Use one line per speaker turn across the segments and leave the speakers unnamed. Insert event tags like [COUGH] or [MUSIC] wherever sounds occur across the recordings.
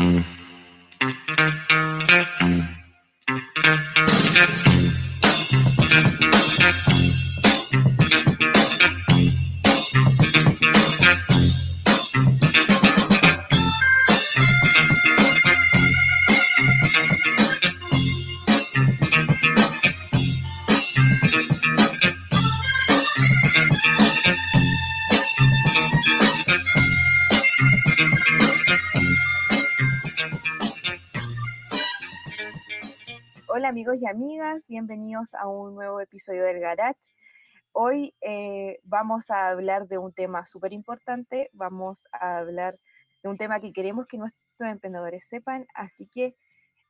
Mm-hmm. Amigos y amigas, bienvenidos a un nuevo episodio del Garage. Hoy eh, vamos a hablar de un tema súper importante, vamos a hablar de un tema que queremos que nuestros emprendedores sepan, así que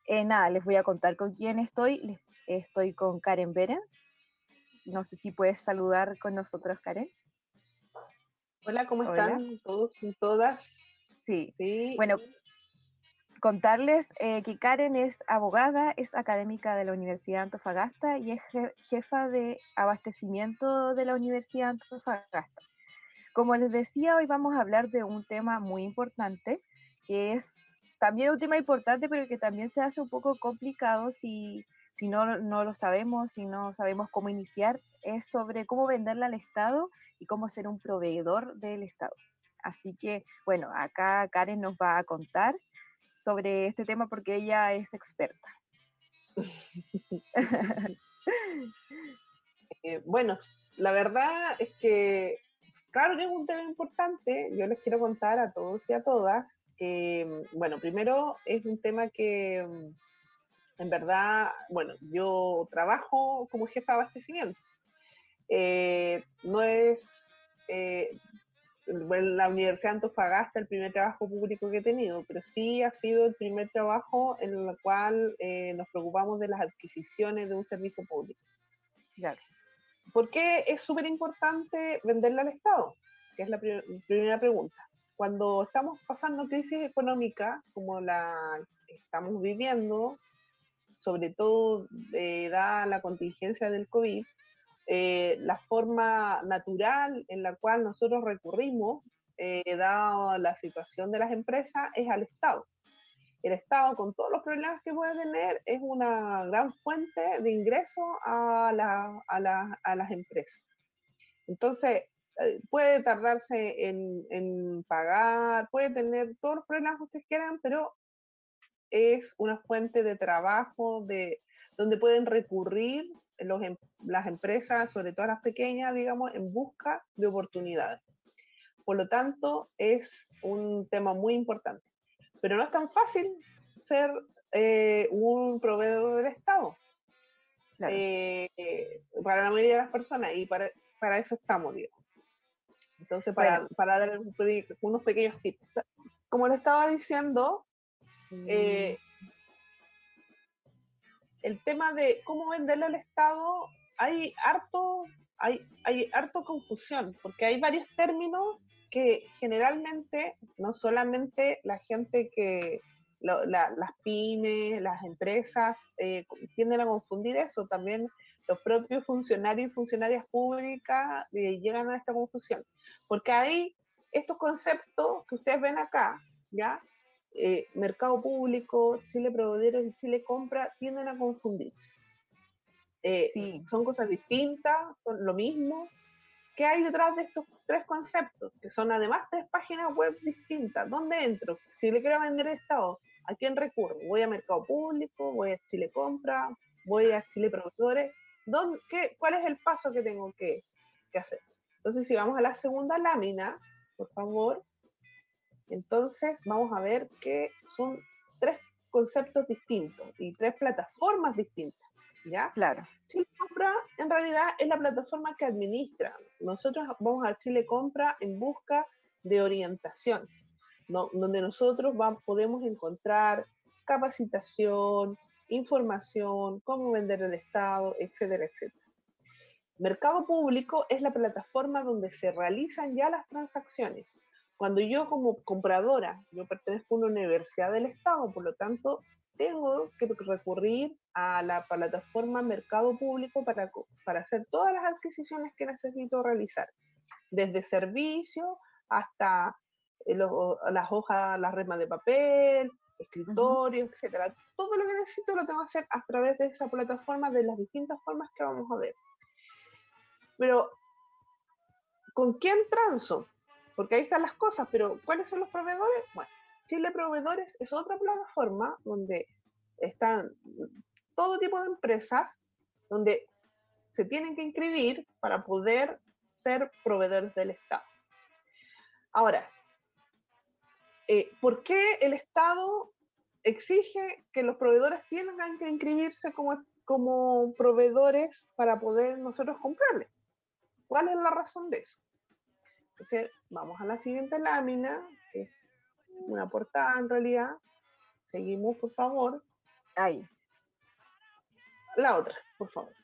eh, nada, les voy a contar con quién estoy. Estoy con Karen Berens. No sé si puedes saludar con nosotros, Karen.
Hola, ¿cómo están todos y todas?
Sí. sí. Bueno, contarles eh, que Karen es abogada, es académica de la Universidad de Antofagasta y es jefa de abastecimiento de la Universidad de Antofagasta. Como les decía, hoy vamos a hablar de un tema muy importante, que es también un tema importante, pero que también se hace un poco complicado si, si no, no lo sabemos, si no sabemos cómo iniciar, es sobre cómo venderla al Estado y cómo ser un proveedor del Estado. Así que, bueno, acá Karen nos va a contar sobre este tema porque ella es experta. [LAUGHS]
Eh, bueno, la verdad es que, claro que es un tema importante, yo les quiero contar a todos y a todas que, bueno, primero es un tema que en verdad, bueno, yo trabajo como jefa de abastecimiento. Eh, no es, eh, la Universidad de Antofagasta el primer trabajo público que he tenido, pero sí ha sido el primer trabajo en el cual eh, nos preocupamos de las adquisiciones de un servicio público. Claro. ¿Por qué es súper importante venderle al Estado? Que es la primera pregunta. Cuando estamos pasando crisis económica como la estamos viviendo, sobre todo eh, dada la contingencia del COVID, eh, la forma natural en la cual nosotros recurrimos, eh, dado la situación de las empresas, es al Estado. El Estado, con todos los problemas que puede tener, es una gran fuente de ingreso a, las empresas. Entonces, eh, puede tardarse en, en, pagar, puede tener todos los problemas que ustedes quieran, pero es una fuente de trabajo de, donde pueden recurrir los, em, las empresas, sobre todo las pequeñas, digamos, en busca de oportunidades. Por lo tanto, es un tema muy importante. Pero no es tan fácil ser eh, un proveedor del Estado eh, para la mayoría de las personas y para, para eso estamos, digo. Entonces, para, para dar unos pequeños tips. Como le estaba diciendo, eh, mm el tema de cómo venderle al Estado, hay harto, hay, hay harto confusión, porque hay varios términos que generalmente no solamente la gente que, las pymes, las empresas, eh, tienden a confundir eso, también los propios funcionarios y funcionarias públicas eh, llegan a esta confusión, porque hay estos conceptos que ustedes ven acá, ¿ya? Eh, mercado público, Chile proveedores y Chile compra tienden a confundirse. Eh, son cosas distintas, son lo mismo. ¿Qué hay detrás de estos tres conceptos? Que son además tres páginas web distintas. ¿Dónde entro? Si le quiero vender Estado, ¿a quién recurro? ¿Voy a mercado público? ¿Voy a Chile compra? ¿Voy a Chile proveedores? ¿Dónde, qué, ¿Cuál es el paso que tengo que, que hacer? Entonces, si vamos a la segunda lámina, por favor, entonces, vamos a ver que son tres conceptos distintos y tres plataformas distintas. ¿Ya?
Claro.
Chile Compra en realidad es la plataforma que administra. Nosotros vamos a Chile Compra en busca de orientación, donde nosotros podemos encontrar capacitación, información, cómo vender el Estado, etcétera, etcétera. Mercado Público es la plataforma donde se realizan ya las transacciones cuando yo como compradora, yo pertenezco a una universidad del Estado, por lo tanto, tengo que recurrir a la plataforma Mercado Público para, para hacer todas las adquisiciones que necesito realizar, desde servicios hasta eh, las hojas, las remas de papel, escritorios, etcétera. Todo lo que necesito lo tengo que hacer a través de esa plataforma, de las distintas formas que vamos a ver. Pero, ¿con quién transo? Porque ahí están las cosas, pero ¿cuáles son los proveedores? Bueno, Chile Proveedores es otra plataforma donde están todo tipo de empresas, donde se tienen que inscribir para poder ser proveedores del Estado. Ahora, eh, ¿por qué el Estado exige que los proveedores tengan que inscribirse como, como proveedores para poder nosotros comprarles? ¿Cuál es la razón de eso? Entonces, vamos a la siguiente lámina, que es una portada en realidad. Seguimos, por favor.
Ahí.
La otra, por favor.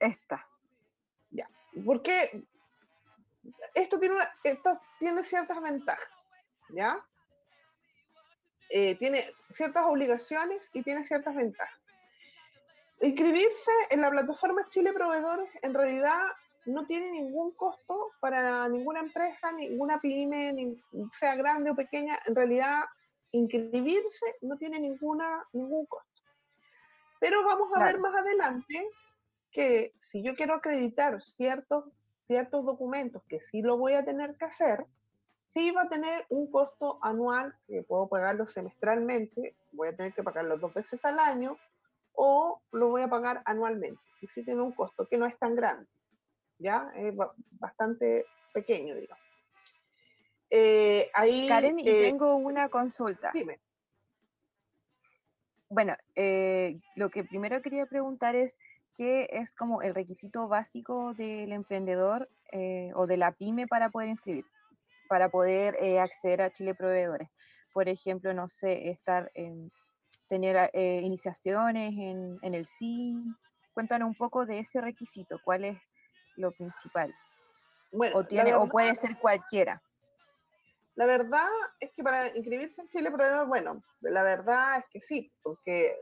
Esta.
Ya. Porque esto tiene, esto tiene ciertas ventajas, ¿ya? Eh, tiene ciertas obligaciones y tiene ciertas ventajas. Inscribirse en la plataforma Chile Proveedores en realidad no tiene ningún costo para ninguna empresa, ninguna pyme, sea grande o pequeña. En realidad, inscribirse no tiene ninguna, ningún costo. Pero vamos a ver más adelante que si yo quiero acreditar ciertos, ciertos documentos que sí lo voy a tener que hacer, sí va a tener un costo anual, que puedo pagarlo semestralmente, voy a tener que pagarlo dos veces al año, o lo voy a pagar anualmente. Y sí tiene un costo que no es tan grande. ¿Ya? Es bastante pequeño, digamos.
Eh, ahí, Karen, y eh, tengo una consulta.
Dime.
Bueno, eh, lo que primero quería preguntar es qué es como el requisito básico del emprendedor o de la pyme para poder inscribir, para poder acceder a Chile Proveedores. Por ejemplo, no sé, estar en, tener iniciaciones en, en el CIN. Cuéntanos un poco de ese requisito, cuál es lo principal. Bueno, o, tiene, o puede ser cualquiera.
La verdad es que para inscribirse en Chile bueno, la verdad es que sí, porque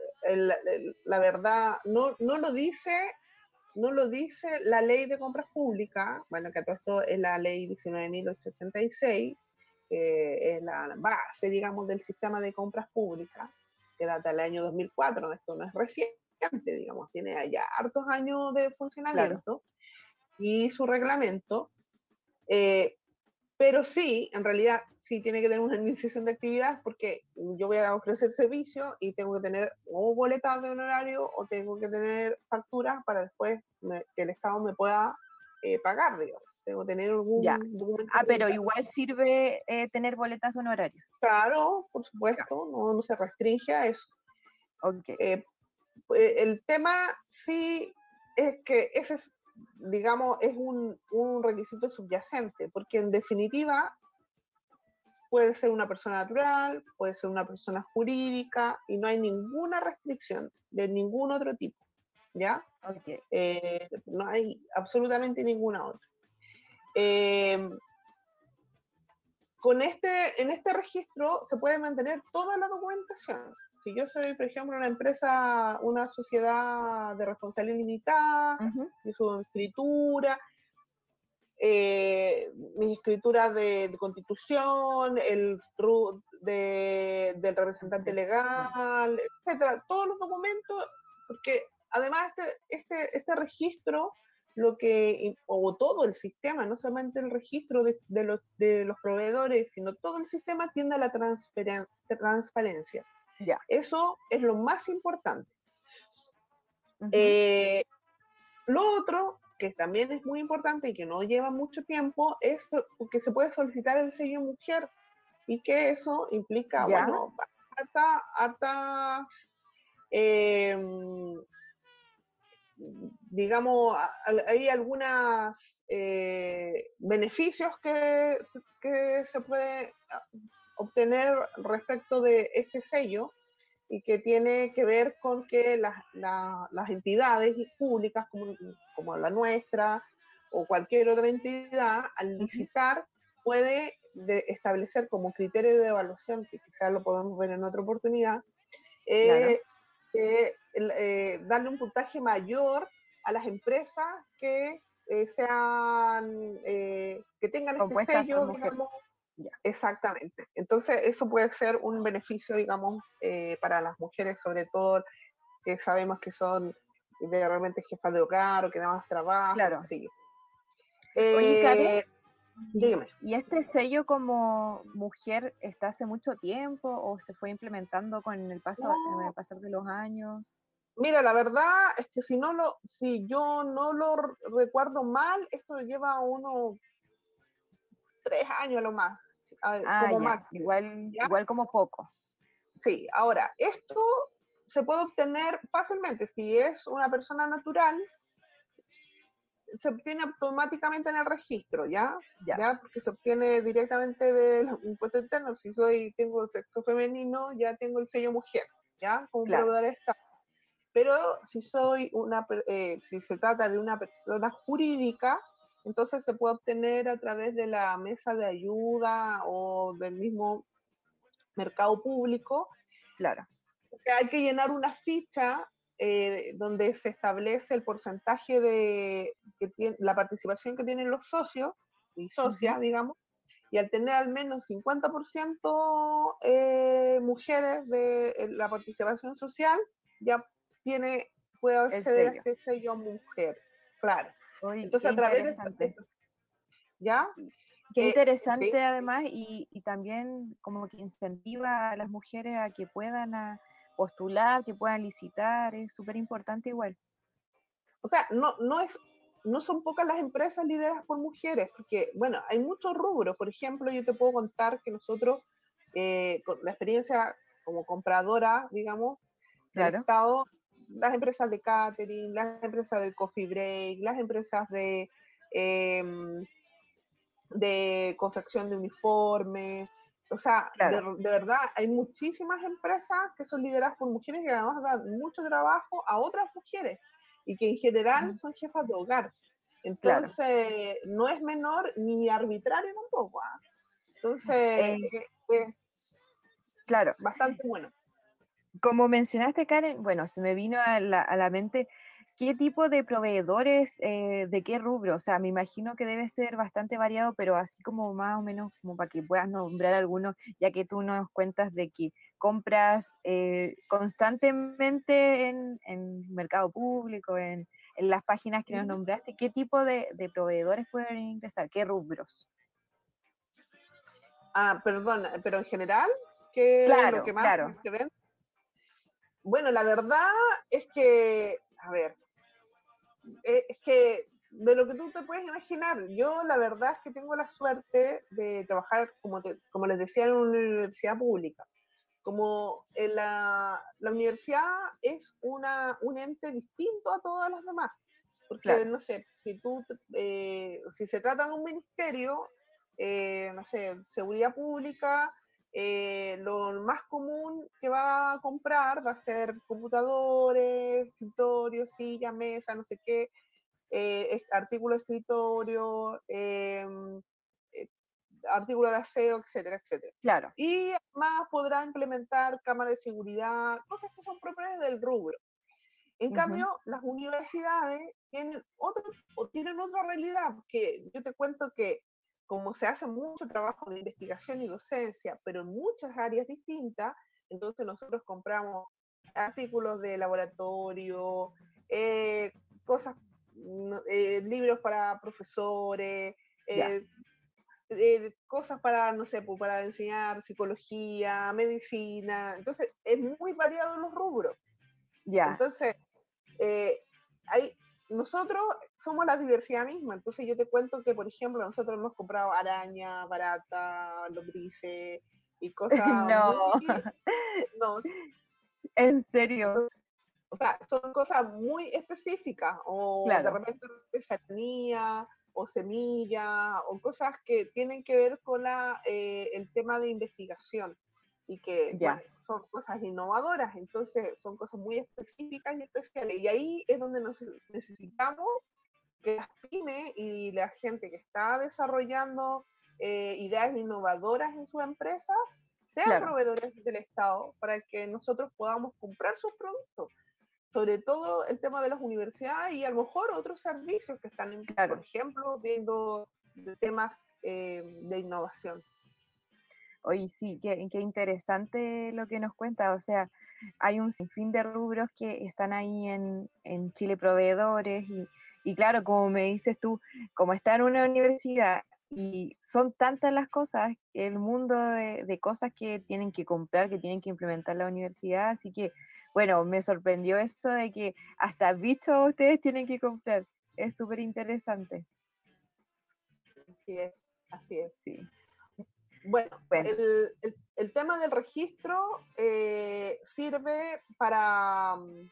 la verdad no, no lo dice no lo dice la ley de compras públicas, bueno, que todo esto es la ley 19.886, que es la base, digamos, del sistema de compras públicas, que data del año 2004, esto no es reciente, digamos, tiene ya hartos años de funcionamiento y su reglamento, eh, pero sí, en realidad sí tiene que tener una iniciación de actividad porque yo voy a ofrecer servicio y tengo que tener o boletas de honorario o tengo que tener facturas para después que el Estado me pueda eh, pagar, digamos. Tengo que tener algún
documento. Ah, pero igual sirve eh, tener boletas de honorario.
Claro, por supuesto, no, no, se restringe a eso.
Okay.
el tema sí es que ese es digamos, es un, un requisito subyacente, porque en definitiva puede ser una persona natural, puede ser una persona jurídica y no hay ninguna restricción de ningún otro tipo, ¿ya? Eh, no hay absolutamente ninguna otra. Em, con este, en este registro se puede mantener toda la documentación, si yo soy, por ejemplo, una empresa, una sociedad de responsabilidad limitada, mi escritura, eh, mis escrituras de, constitución, el de, del representante legal, etcétera, todos los documentos, porque además este, este, este registro, lo que, o todo el sistema, no solamente el registro de, de, los, de los proveedores, sino todo el sistema tiende a la transparencia. Eso es lo más importante. Eh, lo otro, que también es muy importante y que no lleva mucho tiempo, es que se puede solicitar el sello mujer y que eso implica, bueno, hasta, em, digamos, hay algunos eh, beneficios que, que se puede obtener respecto de este sello y que tiene que ver con que las, las entidades públicas como, como, la nuestra o cualquier otra entidad al licitar puede establecer como criterio de evaluación, que quizás lo podemos ver en otra oportunidad, eh, eh, darle un puntaje mayor a las empresas que eh, sean que tengan este sello, digamos, Exactamente. Entonces, eso puede ser un beneficio, digamos, eh, para las mujeres, sobre todo que sabemos que son de realmente jefas de hogar o que dan más trabajo.
Claro.
Sí.
Eh, dime. ¿Y este sello como mujer está hace mucho tiempo o se fue implementando con el paso, el pasar de los años?
Mira, la verdad es que si no lo, si yo no lo recuerdo mal, esto lleva uno tres años a lo más.
Ah, como Igual, igual como poco.
Sí, ahora, esto se puede obtener fácilmente. Si es una persona natural, se obtiene automáticamente en el registro, ¿ya? ¿ya? Porque se obtiene directamente del impuesto interno. Si soy, tengo sexo femenino, ya tengo el sello mujer, ¿ya? Como claro. proveedor Pero si soy una, eh, si se trata de una persona jurídica, entonces se puede obtener a través de la mesa de ayuda o del mismo mercado público.
Claro.
Hay que llenar una ficha eh, donde se establece el porcentaje de que tiene, la participación que tienen los socios y socias, digamos, y al tener al menos 50% eh, mujeres de la participación social, ya tiene, puede acceder a este sello mujer, claro.
Entonces, a través de
¿Ya?
Qué interesante además y, y, también como que incentiva a las mujeres a que puedan a, postular, que puedan licitar, es súper importante igual.
O sea, no, no, es, no son pocas las empresas lideradas por mujeres, porque, bueno, hay muchos rubros. Por ejemplo, yo te puedo contar que nosotros, eh, con la experiencia como compradora, digamos, claro. Estado, las empresas de catering, las empresas de coffee break, las empresas de, em, de confección de uniformes, o sea, de, verdad, hay muchísimas empresas que son lideradas por mujeres y además dan mucho trabajo a otras mujeres y que en general son jefas de hogar. Entonces, no es menor ni arbitrario tampoco. ¿ah? Entonces, eh, eh,
claro.
Bastante bueno.
Como mencionaste, Karen, bueno, se me vino a la, a la mente ¿Qué tipo de proveedores, eh, de qué rubro? O sea, me imagino que debe ser bastante variado, pero así como más o menos como para que puedas nombrar algunos, ya que tú nos cuentas de que compras eh, constantemente en, en, mercado público, en, en, las páginas que nos nombraste, ¿qué tipo de, de proveedores pueden ingresar? ¿Qué rubros?
Ah, perdón, pero en general, ¿qué
claro,
es lo que más
claro.
ven? Bueno, la verdad es que, a ver, eh, es que de lo que tú te puedes imaginar, yo la verdad es que tengo la suerte de trabajar, como, como les decía, en una universidad pública. Como en la, la universidad es una, un ente distinto a todas las demás. Porque, no sé, si, tú, eh, si se trata de un ministerio, eh, no sé, seguridad pública, lo más común que va a comprar va a ser computadores, escritorios, sillas, mesa, no sé qué, eh, artículo de escritorio, em, eh, artículo de aseo, etcétera, etcétera.
Claro.
Y además podrá implementar cámaras de seguridad, cosas que son propias del rubro. En cambio, las universidades tienen, otro, tienen otra realidad, que yo te cuento que como se hace mucho trabajo de investigación y docencia, pero en muchas áreas distintas, entonces nosotros compramos artículos de laboratorio, eh, cosas eh, libros para profesores, eh, cosas para, no sé, para enseñar psicología, medicina. Entonces, es muy variado los rubros.
Ya.
Entonces, hay, nosotros somos la diversidad misma. Entonces, yo te cuento que, por ejemplo, nosotros hemos comprado araña, barata, lombrices y [LAUGHS] cosas.
no. [LAUGHS]
no.
En serio
o sea, son cosas muy específicas, o de repente artesanía, o semilla, o cosas que tienen que ver con la, eh, el tema de investigación y que son cosas innovadoras, entonces son cosas muy específicas y especiales. Y ahí es donde nos necesitamos que las pymes y la gente que está desarrollando eh, ideas innovadoras en su empresa sean proveedores del Estado para que nosotros podamos comprar sus productos sobre todo el tema de las universidades y a lo mejor otros servicios que están, por ejemplo, viendo temas eh, de innovación.
Oye, sí, qué, qué, interesante lo que nos cuenta. O sea, hay un sinfín de rubros que están ahí en, en Chile Proveedores y, y, claro, como me dices tú, como está en una universidad y son tantas las cosas, el mundo de, de cosas que tienen que comprar, que tienen que implementar la universidad, así que, bueno, me sorprendió eso de que hasta visto ustedes tienen que comprar. Es súper interesante.
Así es, así es, sí. Bueno, El, el, tema del registro eh, sirve para mm,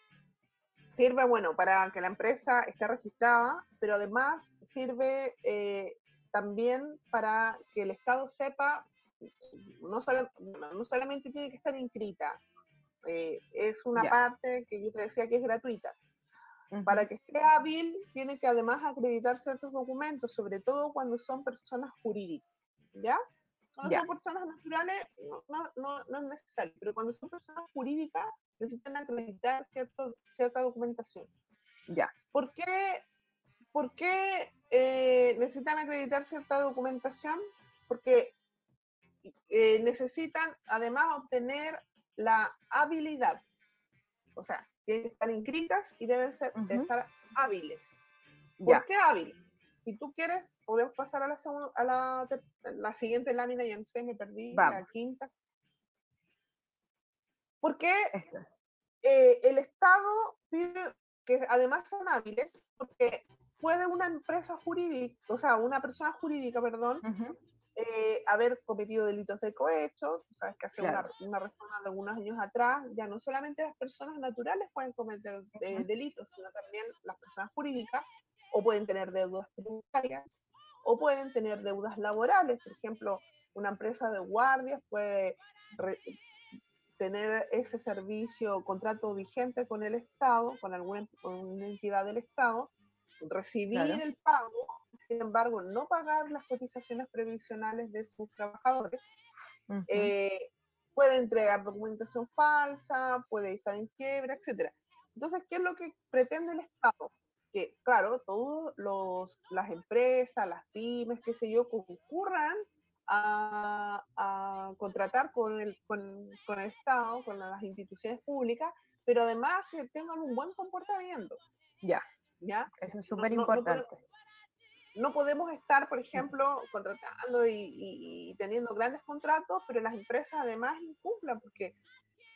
sirve bueno para que la empresa esté registrada, pero además sirve eh, también para que el Estado sepa no, no solamente tiene que estar inscrita, eh, es una parte que yo te decía que es gratuita. Para que esté hábil, tiene que además acreditar ciertos documentos, sobre todo cuando son personas jurídicas. ¿Ya? Cuando son personas naturales no, no, no, es necesario, pero cuando son personas jurídicas necesitan acreditar cierto, cierta documentación.
Ya.
¿Por qué, por qué eh, necesitan acreditar cierta documentación? Porque eh, necesitan además obtener la habilidad. O sea, tienen que estar inscritas y deben ser, estar hábiles. ¿Por qué hábiles? Si tú quieres, podemos pasar a la, a la, la siguiente lámina, ya no sé, me perdí, la quinta. Porque eh, el Estado pide que además son hábiles, porque puede una empresa jurídica, o sea, una persona jurídica, perdón, eh, haber cometido delitos de cohecho, sabes que hace una, una, reforma de algunos años atrás, ya no solamente las personas naturales pueden cometer eh, delitos, sino también las personas jurídicas o pueden tener deudas tributarias, o pueden tener deudas laborales. Por ejemplo, una empresa de guardias puede tener ese servicio, contrato vigente con el Estado, con alguna una entidad del Estado, recibir el pago, sin embargo, no pagar las cotizaciones previsionales de sus trabajadores. Eh, puede entregar documentación falsa, puede estar en quiebra, etc. Entonces, ¿qué es lo que pretende el Estado? Que, claro, todas las empresas, las pymes, qué sé yo, concurran a, contratar con el, con, el Estado, con las instituciones públicas, pero además que tengan un buen comportamiento.
Ya.
¿Ya?
Eso es súper importante.
No, podemos estar, por ejemplo, contratando y, teniendo grandes contratos, pero las empresas además incumplan, porque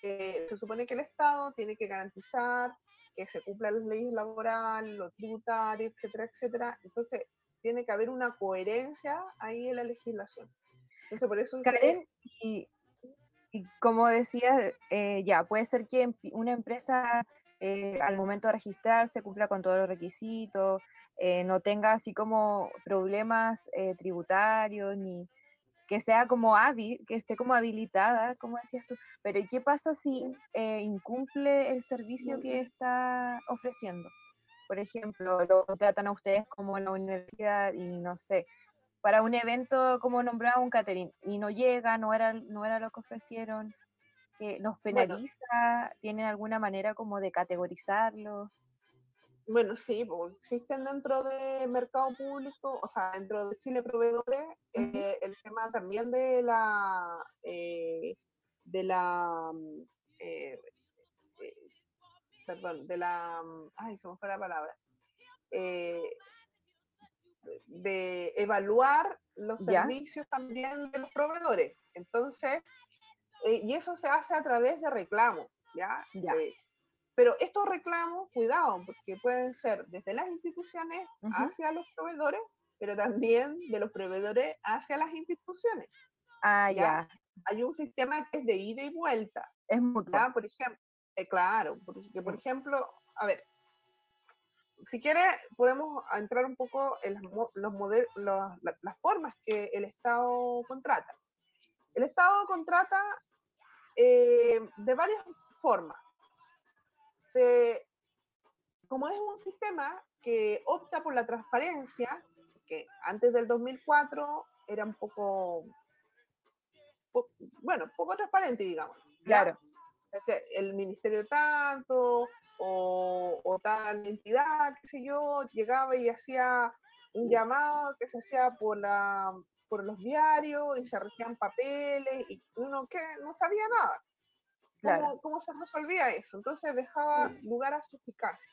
eh, se supone que el Estado tiene que garantizar que se cumplan las leyes laborales, lo tributario, etcétera, etcétera. Entonces, tiene que haber una coherencia ahí en la legislación. Entonces, por eso...
Karen, y, y, como decía, eh, ya, puede ser que una empresa eh, al momento de registrarse cumpla con todos los requisitos, eh, no tenga así como problemas tributarios ni que sea como hábil, que esté como habilitada, como decías tú, pero ¿y qué pasa si eh, incumple el servicio que está ofreciendo? Por ejemplo, lo contratan a ustedes como en la universidad y no sé, para un evento como nombraba un catering y no llega, no era, no era lo que ofrecieron, que ¿nos penaliza? ¿Tienen alguna manera como de categorizarlo?
Bueno, sí, pues, existen dentro del mercado público, o sea, dentro de Chile Proveedores, eh, el tema también de la, eh, de la, mm, eh, perdón, de la, mm, ay, se me fue la palabra, de evaluar los servicios también de los proveedores. Entonces, y eso se hace a través de reclamos, ¿ya?
ya.
Pero estos reclamos, cuidado, porque pueden ser desde las instituciones hacia los proveedores, pero también de los proveedores hacia las instituciones.
Ah, ya.
Hay un sistema que es de ida y vuelta.
Es mutuo.
Por ejemplo, eh, claro, porque por ejemplo, a ver, si quiere, podemos entrar un poco en los modelos, las formas que el Estado contrata. El Estado contrata eh, de varias formas como es un sistema que opta por la transparencia, que antes del 2004 era un poco, bueno, poco transparente, digamos.
Claro.
El ministerio tanto, o, o, tal entidad, qué sé yo, llegaba y hacía un llamado que se hacía por la por los diarios y se regían papeles y uno que no sabía nada. ¿Cómo, ¿Cómo, se resolvía eso? Entonces dejaba lugar a suspicacia.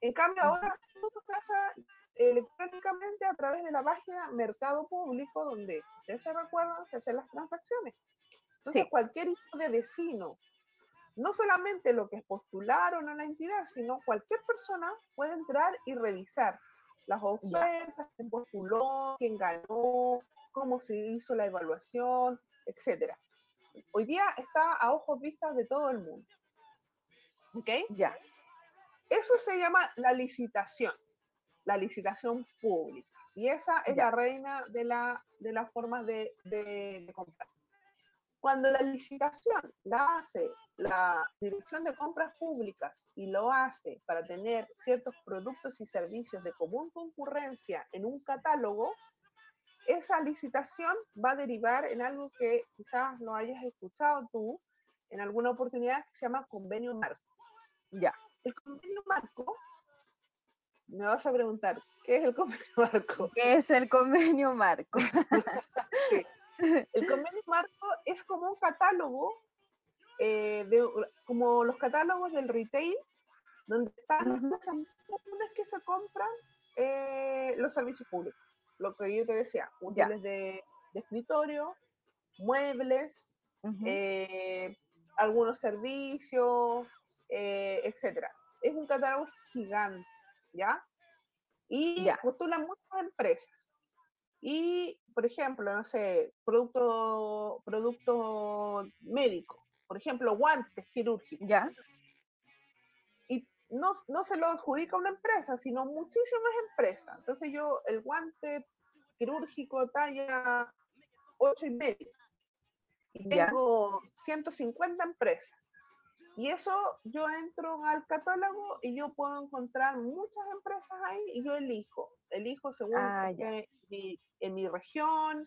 En cambio, ahora todo se hace electrónicamente a través de la página Mercado Público, donde ustedes se recuerdan, se hacen las transacciones. Entonces, cualquier hijo de vecino, no solamente lo que es postularon a la entidad, sino cualquier persona puede entrar y revisar las ofertas, quién postuló, quién ganó, cómo se hizo la evaluación, etcétera. Hoy día está a ojos vistas de todo el mundo. ¿Ok?
Ya.
Eso se llama la licitación, la licitación pública. Y esa es la reina de, la, de las formas de, de, de comprar. Cuando la licitación la hace la Dirección de Compras Públicas y lo hace para tener ciertos productos y servicios de común concurrencia en un catálogo, esa licitación va a derivar en algo que quizás no hayas escuchado tú en alguna oportunidad que se llama convenio marco.
Ya.
El convenio marco, me vas a preguntar, ¿qué es el convenio marco?
¿Qué es el convenio marco? [LAUGHS]
sí. El convenio marco es como un catálogo, eh, de, como los catálogos del retail, donde están las cosas comunes que se compran eh, los servicios públicos. Lo que yo te decía, útiles de, de, escritorio, muebles, eh, algunos servicios, etcétera. Es un catálogo gigante, ¿ya? Y postulan muchas empresas. Y, por ejemplo, no sé, producto, producto médico, por ejemplo, guantes quirúrgicos.
Ya.
No, no se lo adjudica una empresa, sino muchísimas empresas. Entonces yo, el guante quirúrgico talla 8 y medio. Y tengo 150 empresas. Y eso yo entro al catálogo y yo puedo encontrar muchas empresas ahí y yo elijo. Elijo según ah, mi, en mi región,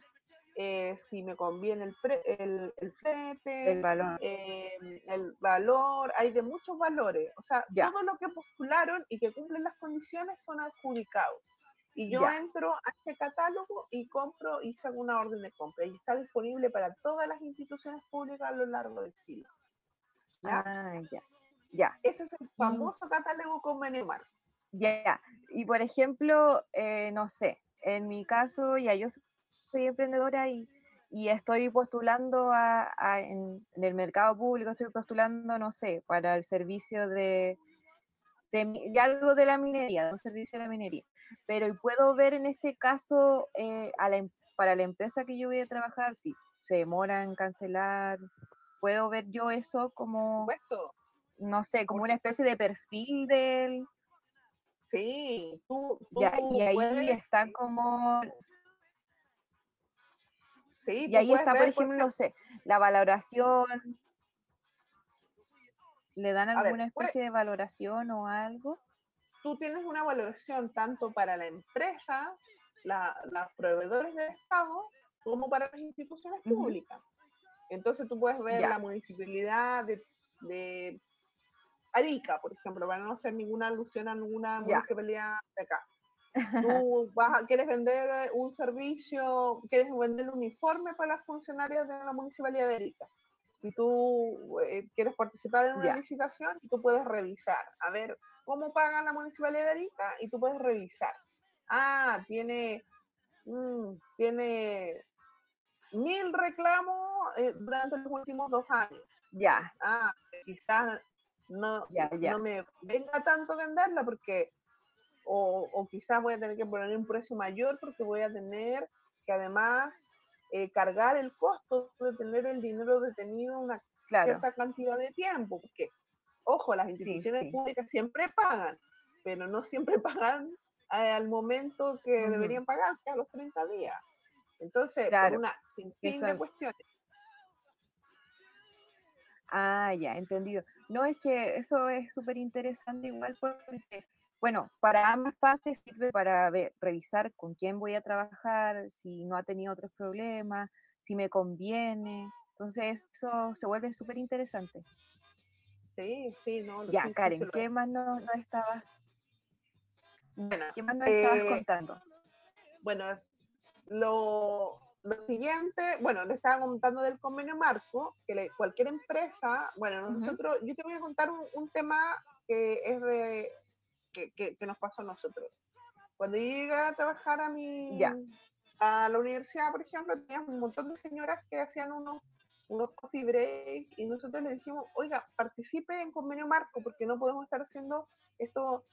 eh, si me conviene el, el, el flete,
el valor.
Eh, el valor, hay de muchos valores. O sea, todo lo que postularon y que cumplen las condiciones son adjudicados. Y yo entro a este catálogo y compro y hago una orden de compra. Y está disponible para todas las instituciones públicas a lo largo de Chile.
¿Ya? Ah, ya. ya.
Ese es el famoso catálogo convenio marco.
Ya, y por ejemplo, eh, no sé, en mi caso, ya yo soy emprendedora y, y estoy postulando a, en, el mercado público, estoy postulando, no sé, para el servicio de, de, algo de la minería, de un servicio de la minería. Pero puedo ver en este caso, eh, a la, em, para la empresa que yo voy a trabajar, si se demora en cancelar puedo ver yo eso como, no sé, como una especie de perfil del...
Sí, tú,
y ahí está como... Sí, y ahí está, por ejemplo, no sé, la valoración. ¿Le dan alguna especie de valoración o algo?
Tú tienes una valoración tanto para la empresa, la, los proveedores del Estado, como para las instituciones públicas. Entonces tú puedes ver la municipalidad de, Arica, por ejemplo, para no hacer ninguna alusión a ninguna municipalidad de acá. Tú vas quieres vender un servicio, quieres vender un uniforme para las funcionarias de la municipalidad de Arica. Y tú eh, quieres participar en una licitación, tú puedes revisar, a ver cómo paga la municipalidad de Arica y tú puedes revisar. Ah, tiene, mm, tiene mil reclamos eh, durante los últimos dos años.
Ya.
Ah, quizás no, no me venga tanto venderla porque, o, o, quizás voy a tener que poner un precio mayor porque voy a tener que además eh, cargar el costo de tener el dinero detenido una cierta cantidad de tiempo. Porque, ojo, las instituciones públicas siempre pagan, pero no siempre [LAUGHS] pagan al momento que deberían pagar, que a los 30 días. Entonces, por una sin fin de cuestiones.
Ah, ya, entendido. No, es que eso es súper interesante igual porque, bueno, para ambas partes sirve para ver, revisar con quién voy a trabajar, si no ha tenido otros problemas, si me conviene. Entonces, eso se vuelve súper interesante.
Sí, sí, no.
Ya, Karen, ¿qué más no, estabas? Bueno, ¿qué más nos estabas eh, contando?
Bueno, lo, lo siguiente, bueno, le estaba contando del convenio marco, que cualquier empresa, bueno, nosotros, yo te voy a contar un, tema que es de, que, que, nos pasó a nosotros. Cuando llegué a trabajar a mi, a la universidad, por ejemplo, teníamos un montón de señoras que hacían unos, unos coffee break y nosotros les dijimos, oiga, participe en convenio marco porque no podemos estar haciendo esto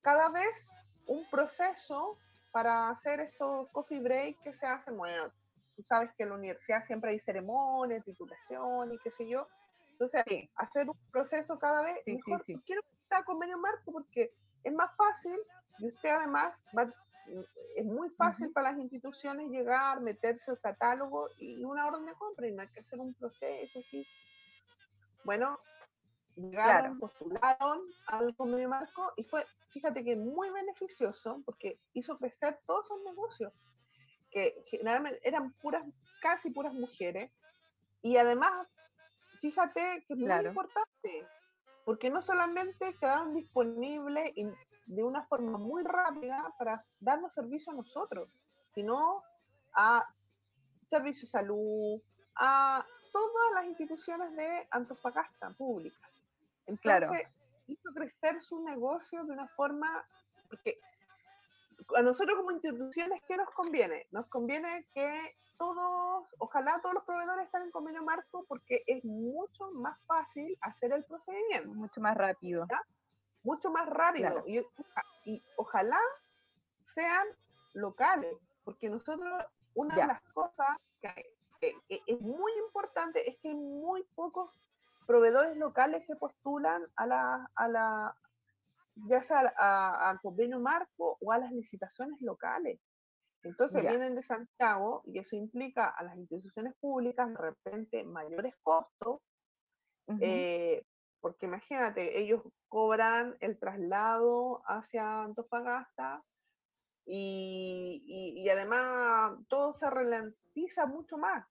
cada vez un proceso para hacer estos coffee break que se hacen, bueno, tú sabes que en la universidad siempre hay ceremonia, titulación y qué sé yo. Entonces, hacer un proceso cada vez, sí, mejor, sí, quiero que está convenio marco porque es más fácil y usted además va, es muy fácil para las instituciones llegar, meterse al catálogo y una orden de compra y no hay que hacer un proceso así. Bueno, llegaron, postularon al convenio marco y fue fíjate que muy beneficioso porque hizo crecer todos esos negocios, que generalmente eran puras, casi puras mujeres, y además, fíjate que es muy importante, porque no solamente quedaron disponibles de una forma muy rápida para darnos servicio a nosotros, sino a servicio de salud, a todas las instituciones de Antofagasta públicas. Entonces, hizo crecer su negocio de una forma, porque a nosotros como instituciones, ¿qué nos conviene? Nos conviene que todos, ojalá todos los proveedores estén en convenio marco porque es mucho más fácil hacer el procedimiento.
Mucho más rápido.
Mucho más rápido. Y, y, ojalá sean locales, porque nosotros, una de las cosas que, es muy importante es que hay muy pocos proveedores locales que postulan a la, a la ya sea a, convenio marco o a las licitaciones locales. Entonces vienen de Santiago y eso implica a las instituciones públicas de repente mayores costos, eh, porque imagínate, ellos cobran el traslado hacia Antofagasta y, y, además todo se ralentiza mucho más.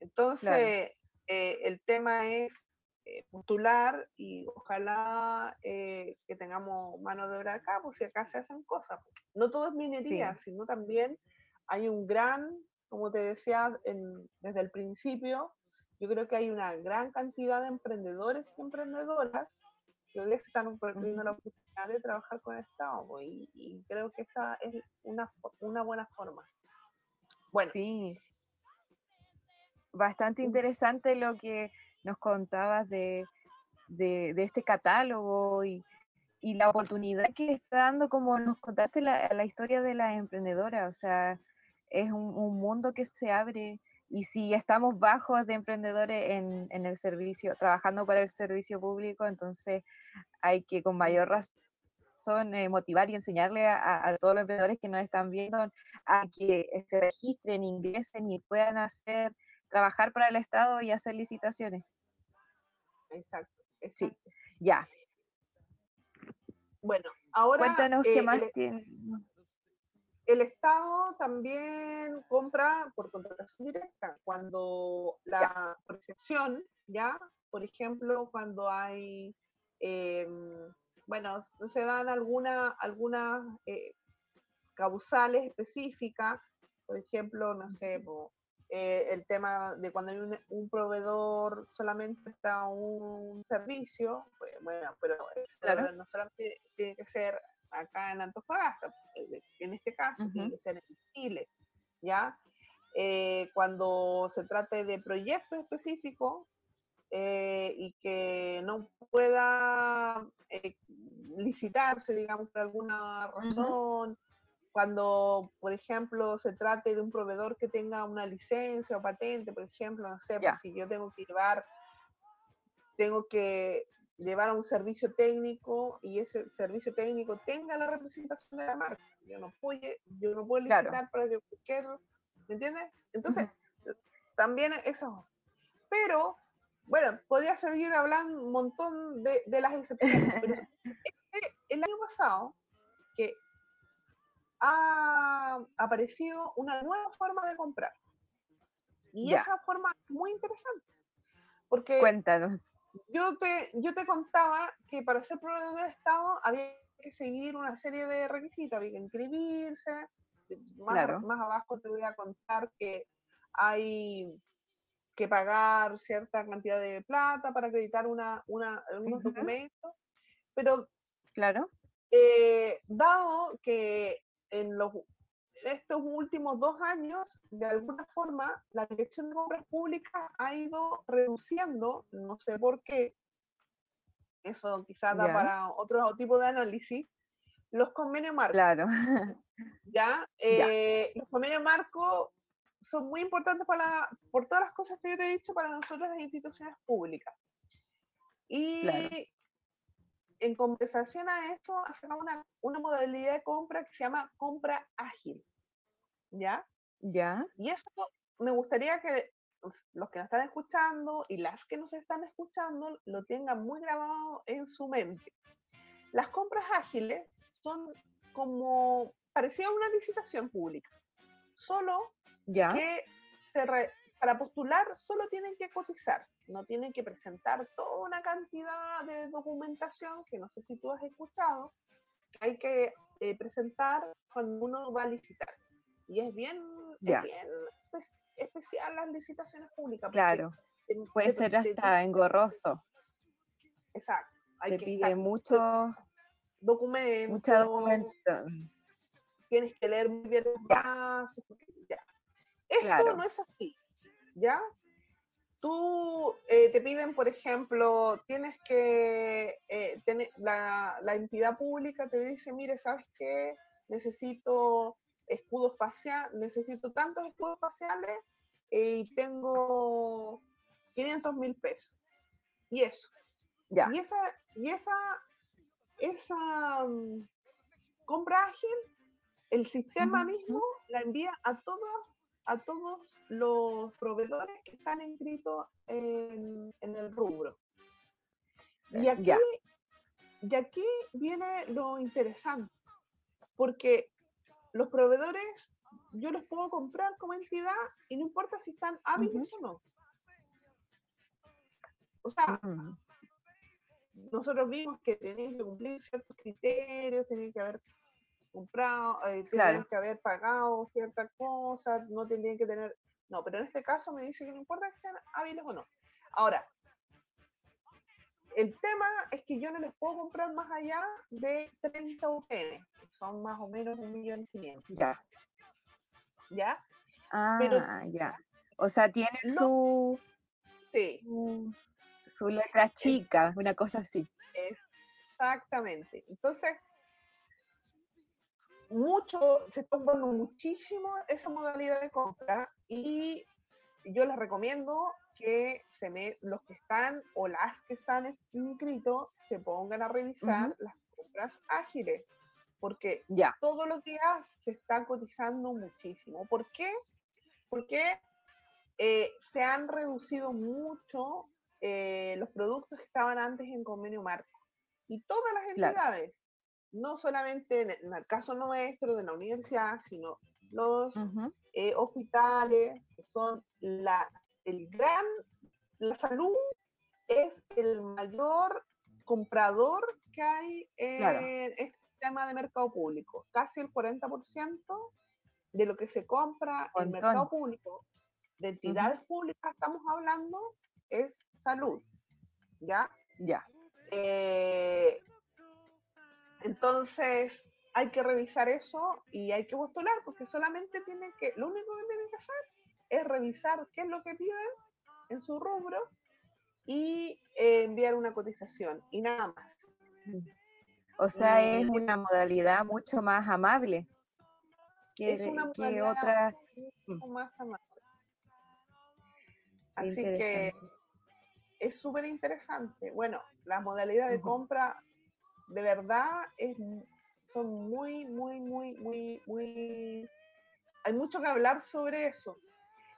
Entonces, eh, el tema es eh, postular y ojalá eh, que tengamos mano de obra acá, pues si acá se hacen cosas. No todo es minería, sino también hay un gran, como te decía desde el principio, yo creo que hay una gran cantidad de emprendedores y emprendedoras que hoy están perdiendo la oportunidad de trabajar con el Estado pues, y, creo que esta es una, una buena forma.
Bueno. Sí. Bastante interesante lo que nos contabas de, este catálogo y, la oportunidad que está dando, como nos contaste la, la historia de la emprendedora, o sea, es un, mundo que se abre y si estamos bajos de emprendedores en, el servicio, trabajando para el servicio público, entonces hay que con mayor razón eh, motivar y enseñarle a, a, todos los emprendedores que nos están viendo a que se registren, ingresen y puedan hacer, trabajar para el Estado y hacer licitaciones
exacto,
Sí, ya.
Bueno, ahora...
Cuéntanos qué eh, más
el,
tiene.
El Estado también compra por contratación directa. Cuando la percepción, ya, por ejemplo, cuando hay, em, bueno, se dan algunas algunas eh, causales específicas, por ejemplo, no sé, eh, el tema de cuando hay un, proveedor solamente está un servicio, pues, bueno, pero no solamente tiene que ser acá en Antofagasta, eh, en este caso tiene que ser en Chile, ¿ya? Eh, cuando se trate de proyectos específicos y que no pueda licitarse, digamos, por alguna razón, cuando, por ejemplo, se trate de un proveedor que tenga una licencia o patente, por ejemplo, no sé, pues, si yo tengo que llevar, tengo que llevar a un servicio técnico y ese servicio técnico tenga la representación de la marca. Yo no puedo, yo no puedo licitar para que cualquier, ¿me entiendes? Entonces, también eso. Pero, bueno, podría seguir hablando un montón de, de las excepciones, pero [LAUGHS] el año pasado, que ha aparecido una nueva forma de comprar. Y esa forma es muy interesante. Porque
Cuéntanos.
Yo te, yo te contaba que para ser proveedor de Estado había que seguir una serie de requisitos, había que inscribirse, más, más abajo te voy a contar que hay que pagar cierta cantidad de plata para acreditar una, una, unos documentos, pero
claro.
Eh, dado que en los estos últimos dos años, de alguna forma, la Dirección de Compras Públicas ha ido reduciendo, no sé por qué, eso quizás da para otro tipo de análisis, los convenios marcos.
Claro. [LAUGHS]
¿Ya? Eh, los convenios marcos son muy importantes para por todas las cosas que yo te he dicho para nosotros las instituciones públicas. Y en compensación a eso, hacemos una, una modalidad de compra que se llama compra ágil. ¿Ya?
Ya.
Y eso me gustaría que los que nos están escuchando y las que nos están escuchando lo tengan muy grabado en su mente. Las compras ágiles son como parecía una licitación pública, solo
ya.
que para postular solo tienen que cotizar, no tienen que presentar toda una cantidad de documentación que no sé si tú has escuchado, que hay que eh, presentar cuando uno va a licitar. Y es bien, bien especial las licitaciones públicas.
Claro, puede ser hasta engorroso.
Exacto.
Hay que pide mucho
documento.
Mucha documento.
Tienes que leer muy bien Esto no es así, ¿ya? Tú eh, te piden, por ejemplo, tienes que, eh, tener, la, la entidad pública te dice, mire, ¿sabes qué? Necesito escudos faciales, necesito tantos escudos faciales eh, y tengo 500 mil pesos. Y eso.
Ya.
Y esa, y esa, esa um, compra ágil, el sistema mismo la envía a todos, a todos los proveedores que están inscritos en, el rubro. Y aquí, y aquí viene lo interesante, porque los proveedores yo los puedo comprar como entidad y no importa si están hábiles o no. O sea, nosotros vimos que tenían que cumplir ciertos criterios, tenían que haber comprado, eh, tenían que haber pagado ciertas cosas, no tendrían que tener... No, pero en este caso me dice que no importa que sean hábiles o no. Ahora, el tema es que yo no les puedo comprar más allá de 30 UTN, que son más o menos un millón
Ya.
¿Ya?
Ah, Pero, ya. O sea, tiene su,
sí.
su, letra chica, una cosa así.
Exactamente. Entonces, mucho, se está usando muchísimo esa modalidad de compra y yo les recomiendo que se me, los que están o las que están inscritos se pongan a revisar las compras ágiles, porque
ya.
todos los días se están cotizando muchísimo. ¿Por qué? Porque eh, se han reducido mucho eh, los productos que estaban antes en convenio marco. Y todas las entidades, no solamente en el, caso nuestro de la universidad, sino los eh, hospitales, que son la el gran, la salud es el mayor comprador que hay en este sistema de mercado público. Casi el 40% de lo que se compra en el mercado público, de entidades públicas estamos hablando, es salud. ¿Ya?
Ya.
Eh, entonces, hay que revisar eso y hay que postular, porque solamente tiene que, lo único que tienen que hacer es revisar qué es lo que piden en su rubro y eh, enviar una cotización y nada más.
O sea, es una modalidad mucho más amable
que, es una que otra. Mucho mm. más amable. Así que es súper interesante. Bueno, la modalidad de compra de verdad es, son muy, muy, muy, muy, muy... Hay mucho que hablar sobre eso.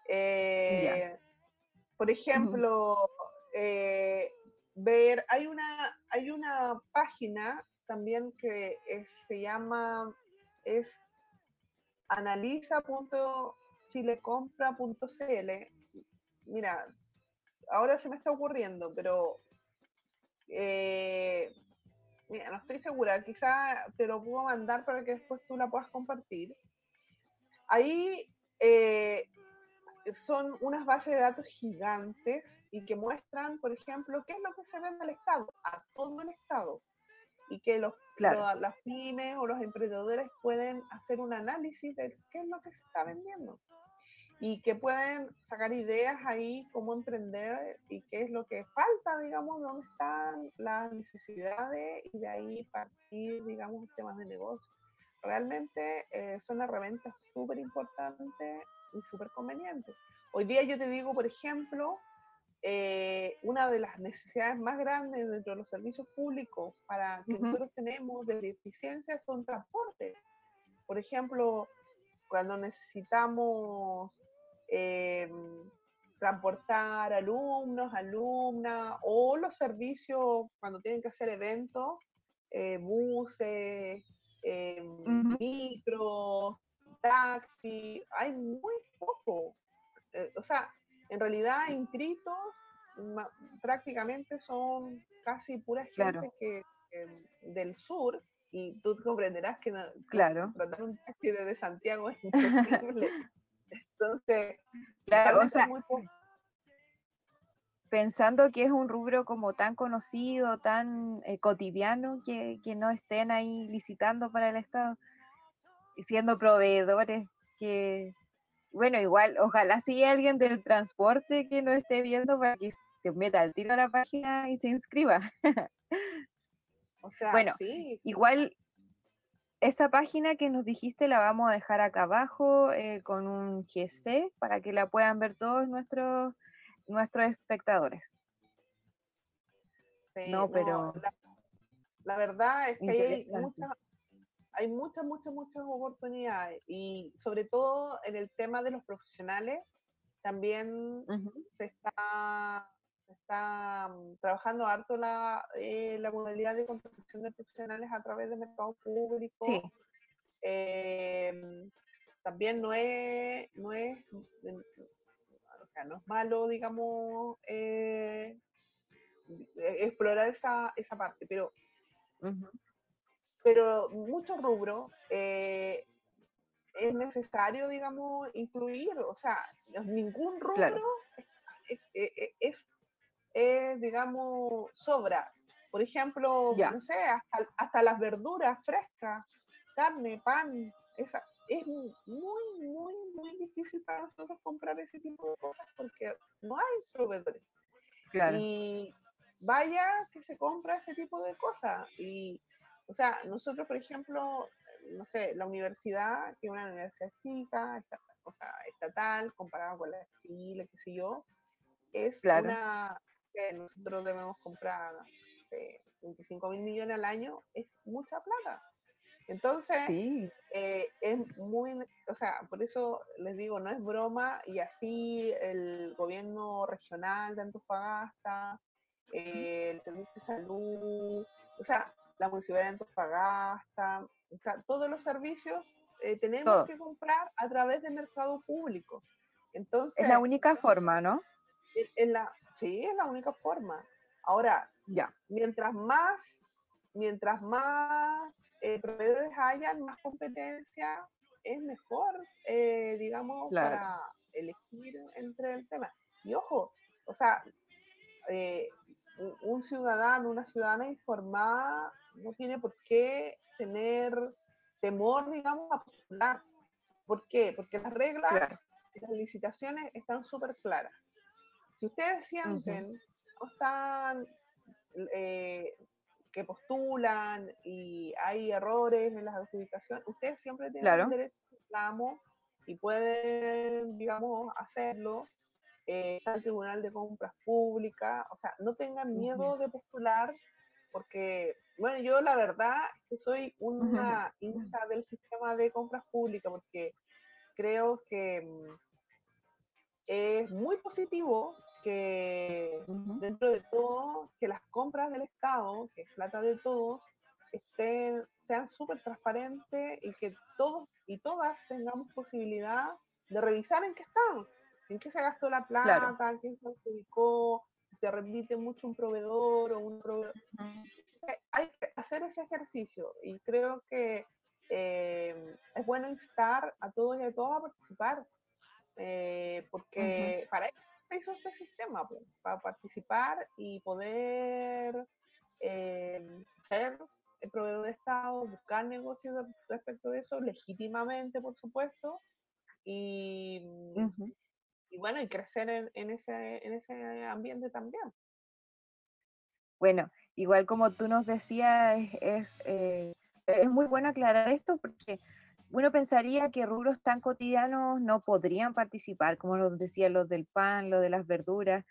Eh, por ejemplo, eh, ver, hay una, hay una página también que se llama, es analiza.chilecompra.cl. Mira, ahora se me está ocurriendo, pero eh, mira, no estoy segura, quizá te lo puedo mandar para que después tú la puedas compartir. ahí eh, son unas bases de datos gigantes y que muestran, por ejemplo, qué es lo que se vende al Estado, a todo el Estado. Y que los, las pymes o los emprendedores pueden hacer un análisis de qué es lo que se está vendiendo. Y que pueden sacar ideas ahí, cómo emprender y qué es lo que falta, digamos, dónde están las necesidades y de ahí partir, digamos, temas de negocio. Realmente eh, son herramientas súper importantes y súper conveniente. Hoy día yo te digo, por ejemplo, eh, una de las necesidades más grandes dentro de los servicios públicos para que nosotros tenemos de eficiencia son transportes. Por ejemplo, cuando necesitamos em, transportar alumnos, alumnas, o los servicios cuando tienen que hacer eventos, eh, buses, em, micros, taxi, hay muy poco. Eh, o sea, en realidad inscritos prácticamente son casi pura gente que, del sur y tú comprenderás que
claro.
tratar un taxi desde Santiago es [LAUGHS] imposible. Entonces,
claro, o sea, pensando que es un rubro como tan conocido, tan eh, cotidiano, que, que, no estén ahí licitando para el Estado siendo proveedores que, bueno, igual, ojalá si alguien del transporte que no esté viendo para que se meta al tiro a la página y se inscriba. [LAUGHS]
O sea,
bueno, igual esa página que nos dijiste la vamos a dejar acá abajo eh, con un GC para que la puedan ver todos nuestros, nuestros espectadores.
no, pero... la, verdad es que hay muchas hay muchas, muchas, muchas oportunidades y sobre todo en el tema de los profesionales también se está se está mm, trabajando harto la, eh, la modalidad de contratación de profesionales a través del mercado público.
Sí.
Em, también no es, no es, o sea, no es malo, digamos, eh, e, explorar esa, esa parte, pero pero muchos rubros eh, es necesario, digamos, incluir, o sea, ningún rubro es, es, digamos, sobra. Por ejemplo, no sé, hasta, las verduras frescas, carne, pan, esa, es muy, muy, muy difícil para nosotros comprar ese tipo de cosas porque no hay proveedores. Y vaya que se compra ese tipo de cosas. Y o sea, nosotros, por ejemplo, no sé, la universidad, que es una universidad chica, o sea, estatal, comparada con la de Chile, qué sé yo, es una que nosotros debemos comprar, no sé, 25 mil millones al año, es mucha plata. Entonces, eh, es muy, o sea, por eso les digo, no es broma, y así el gobierno regional de Antofagasta, eh, el Servicio de Salud, o sea, la municipalidad de Antofagasta, o sea, todos los servicios eh, tenemos que comprar a través del mercado público. Entonces,
es la única forma, ¿no?
En la, sí, es la única forma. Ahora,
ya.
mientras más, mientras más eh, proveedores hayan, más competencia, es mejor, eh, digamos, para elegir entre el tema. Y ojo, o sea, un ciudadano, una ciudadana informada no tiene por qué tener temor, digamos, a postular. ¿Por qué? Porque las reglas y las licitaciones están súper claras. Si ustedes sienten no están, eh, que postulan y hay errores en las adjudicaciones, ustedes siempre tienen el derecho a reclamo y pueden, digamos, hacerlo. Eh, al Tribunal de Compras Públicas, o sea, no tengan miedo de postular porque bueno, yo la verdad que soy una hincha del sistema de compras públicas porque creo que mm, es muy positivo que dentro de todo, que las compras del Estado, que es plata de todos, estén, sean súper transparentes y que todos y todas tengamos posibilidad de revisar en qué están, en qué se gastó la plata, en qué se adjudicó, si se repite mucho un proveedor o un proveedor. Hay que hacer ese ejercicio y creo que eh, es bueno instar a todos y a todas a participar, eh, porque para eso hizo este sistema, pues, para participar y poder eh, ser el proveedor de Estado, buscar negocios respecto de eso, legítimamente, por supuesto, y, y bueno, y crecer en, en, ese, en ese ambiente también.
Bueno, igual como tú nos decías, es, es es muy bueno aclarar esto porque uno pensaría que rubros tan cotidianos no podrían participar, como los decía, los del pan, los de las verduras,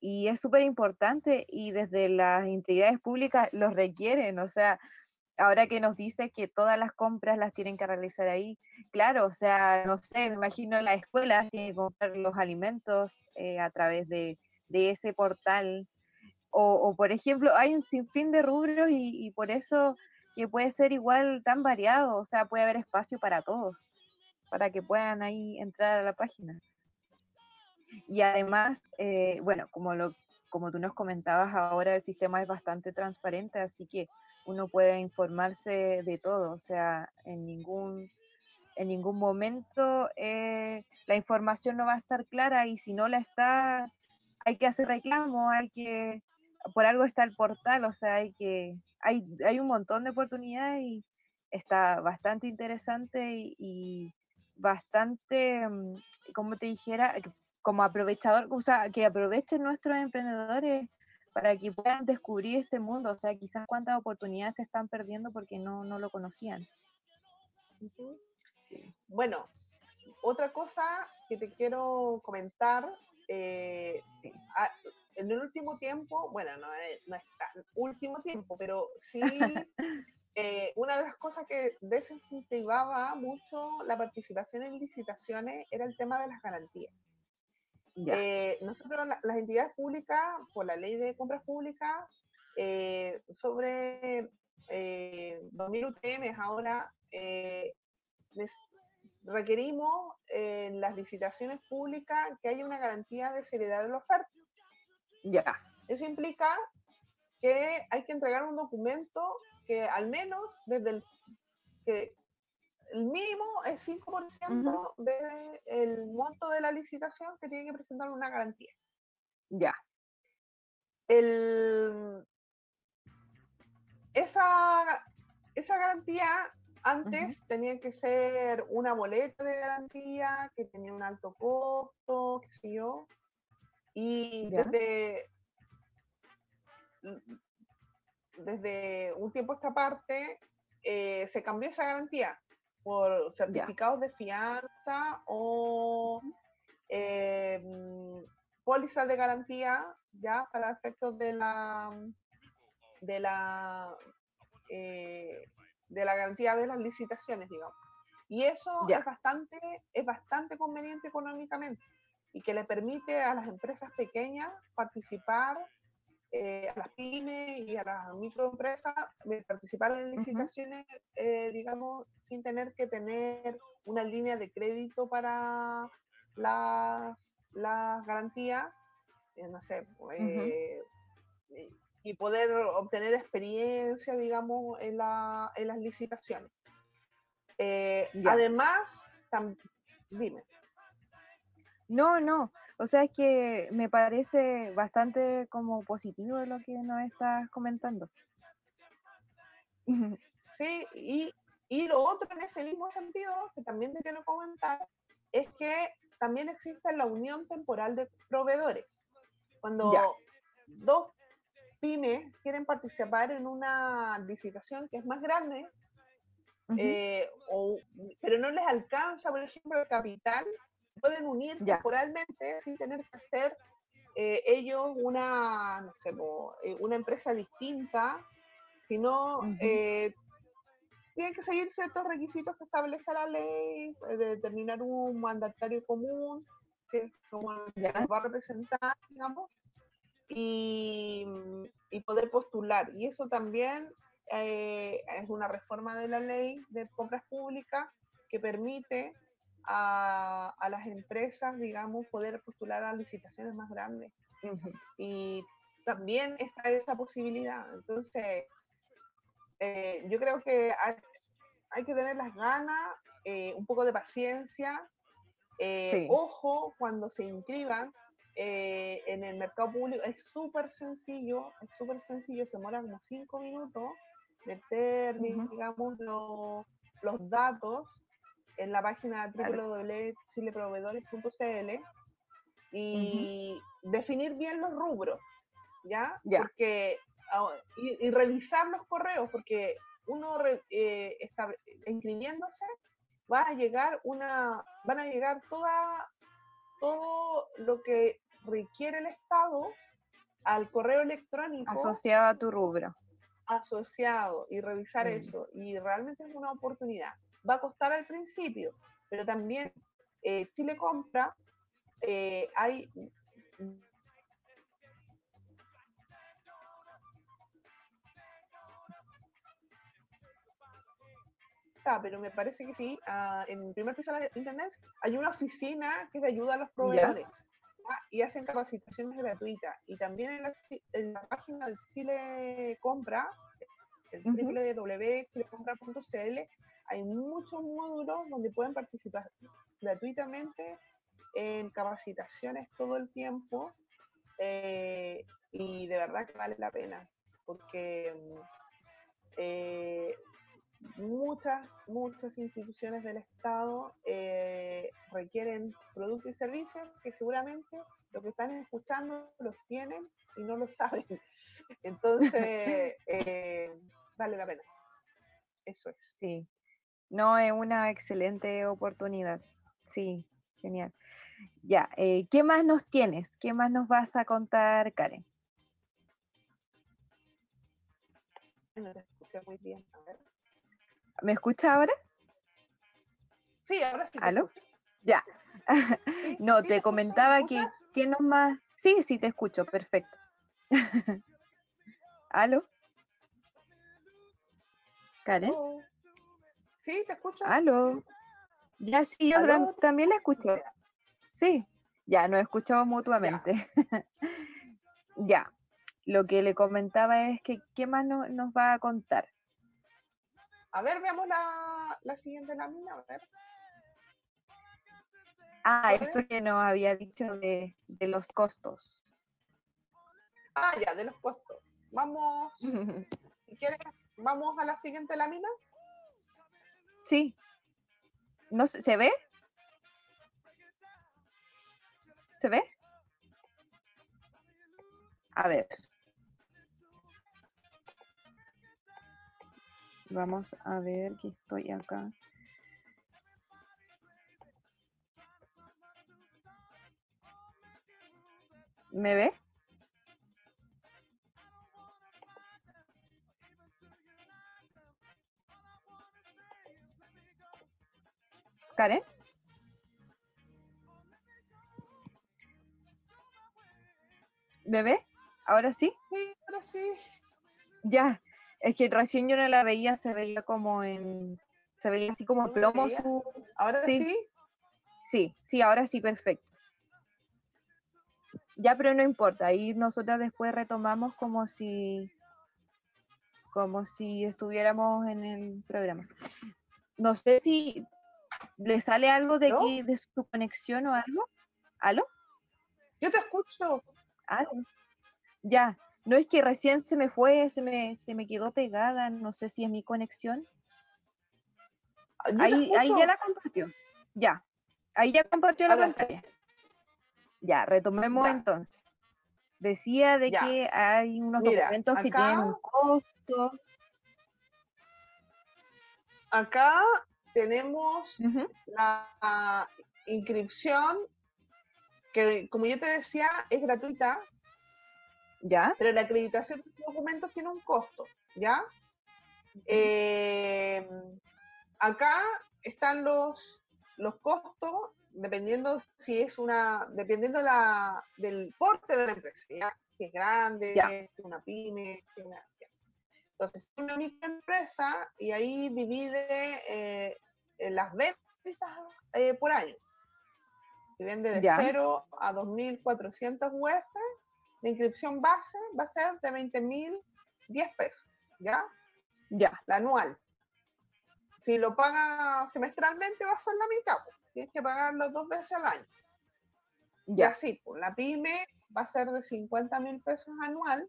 y es súper importante y desde las entidades públicas los requieren, o sea, ahora que nos dice que todas las compras las tienen que realizar ahí, claro, o sea, no sé, me imagino la escuela tiene que comprar los alimentos eh, a través de, ese portal, o, por ejemplo, hay un sinfín de rubros y por eso que puede ser igual tan variado, o sea, puede haber espacio para todos, para que puedan ahí entrar a la página. Y además, eh, bueno, como, lo, como tú nos comentabas ahora, el sistema es bastante transparente, así que uno puede informarse de todo, o sea, en ningún, en ningún momento eh, la información no va a estar clara y si no la está, hay que hacer reclamo, hay que, por algo está el portal, o sea, hay que, hay, hay un montón de oportunidades y está bastante interesante y, bastante, mm, como te dijera, como aprovechador, o sea, que aprovechen nuestros emprendedores para que puedan descubrir este mundo, o sea, quizás cuántas oportunidades se están perdiendo porque no, no lo conocían.
Bueno, otra cosa que te quiero comentar, eh, en el último tiempo, bueno, no, no es tan último tiempo, pero sí, [LAUGHS] eh, una de las cosas que desincentivaba mucho la participación en licitaciones era el tema de las garantías. Eh, nosotros, las entidades públicas, por la ley de compras públicas, eh, sobre 2.000 UTM ahora, requerimos en las licitaciones públicas que haya una garantía de seriedad de la oferta.
Ya.
Eso implica que hay que entregar un documento que al menos desde el que el mínimo es 5% del monto de la licitación que tiene que presentar una garantía.
Ya.
El, esa, esa garantía antes tenía que ser una boleta de garantía que tenía un alto costo, qué sé yo. Y desde, desde un tiempo a esta parte eh, se cambió esa garantía por certificados de fianza o eh, pólizas de garantía ya para efectos de la de la eh, de la garantía de las licitaciones digamos. Y eso es bastante es bastante conveniente económicamente y que le permite a las empresas pequeñas participar, eh, a las pymes y a las microempresas, eh, participar en licitaciones, eh, digamos, sin tener que tener una línea de crédito para las, las garantías, no sé, y poder obtener experiencia, digamos, en, la, en las licitaciones. además, dime.
No, no. O sea, es que me parece bastante como positivo lo que nos estás comentando. [LAUGHS]
Sí, y, y lo otro en ese mismo sentido, que también te quiero comentar, es que también existe la unión temporal de proveedores. Cuando dos pymes quieren participar en una licitación que es más grande, eh, pero no les alcanza, por ejemplo, el capital pueden unir temporalmente sin tener que hacer eh, ellos una, no sé, eh, una empresa distinta, sino eh, tienen que seguir ciertos requisitos que establece la ley, de determinar un mandatario común, que es como va a representar, digamos, y, y, poder postular. Y eso también es una reforma de la ley de compras públicas que permite a, las empresas, digamos, poder postular a licitaciones más grandes. Y también está esa posibilidad. Entonces, eh, yo creo que hay que tener las ganas, eh, un poco de paciencia, eh, ojo cuando se inscriban eh, en el mercado público, es súper sencillo, es súper sencillo, se demora como cinco minutos meter, digamos, los datos en la página www.chileproveedores.cl y definir bien los rubros, ¿ya? Porque, ah, y, revisar los correos, porque uno eh, está inscribiéndose va a llegar una, van a llegar toda, todo lo que requiere el Estado al correo electrónico.
Asociado a tu rubro.
Asociado y revisar mm. eso. Y realmente es una oportunidad. Va a costar al principio, pero también eh, Chile Compra, eh, hay pero me parece que sí. Ah, en el primer piso de internet hay una oficina que ayuda a los proveedores y hacen capacitaciones gratuitas. Y también en la, página de Chile Compra, el www.chilecompra.cl, hay muchos módulos donde pueden participar gratuitamente en capacitaciones todo el tiempo. Eh, y de verdad que vale la pena, porque eh, muchas, muchas instituciones del Estado eh, requieren productos y servicios que seguramente los que están escuchando los tienen y no lo saben. [LAUGHS] Entonces, [LAUGHS] eh, vale la pena. Eso es.
Sí. No, es una excelente oportunidad. Sí, genial. Ya, eh, ¿qué más nos tienes? ¿Qué más nos vas a contar, Karen?
No te muy bien. A ver.
¿Me escucha ahora?
Sí, ahora sí.
¿Aló? Ya. [LAUGHS] no, te comentaba que, ¿qué más? Sí, sí, te escucho, perfecto. [LAUGHS] ¿Aló? ¿Karen?
Sí, te escucho.
¿Aló? Ya sí, yo también la escucho. Sí, ya, nos escuchamos mutuamente. [LAUGHS] Ya. Lo que le comentaba es que, ¿qué más nos va a contar?
A ver, veamos la, la siguiente lámina, a ver.
Ah, esto que nos había dicho de, de, los costos.
Ah, ya, de los costos. Vamos, [LAUGHS] si quieres, vamos a la siguiente lámina.
Sí. ¿No se ve? ¿Se ve? A ver. Vamos a ver que estoy acá. ¿Me ve? ¿Me ve? ¿Ahora sí?
Sí, ahora sí.
Ya, es que recién yo no la veía, se veía como en. Se veía así como plomo su.
¿Ahora sí?
sí? Sí, ahora sí, perfecto. Ya, pero no importa, ahí nosotras después retomamos como si. como si estuviéramos en el programa. No sé si le sale algo de, de su conexión o algo. ¿Aló?
Yo te escucho.
¿Aló? Ya, no es que recién se me fue, se me, se me quedó pegada, no sé si es mi conexión. Ah, ahí, ahí ya la compartió. Ya. Ahí ya compartió la pantalla. Ya, retomemos entonces. Decía de que hay unos documentos que tienen un costo.
Acá tenemos la inscripción que, como yo te decía, es gratuita.
¿Ya?
Pero la acreditación de documentos tiene un costo, ¿ya? Eh, acá están los, los costos, dependiendo si es una, dependiendo la, del porte de la empresa, Si es grande, si es una pyme, si es una, Entonces, es una microempresa y ahí divide eh, las ventas eh, por año. Si vende de 0 a 2.400 UF, la inscripción base va a ser de 20 mil 10 pesos, ¿ya?
Ya.
La anual. si lo paga semestralmente va a ser la mitad, tienes que pagarlo dos veces al año. Y así, pues, la pyme va a ser de 50 mil pesos anual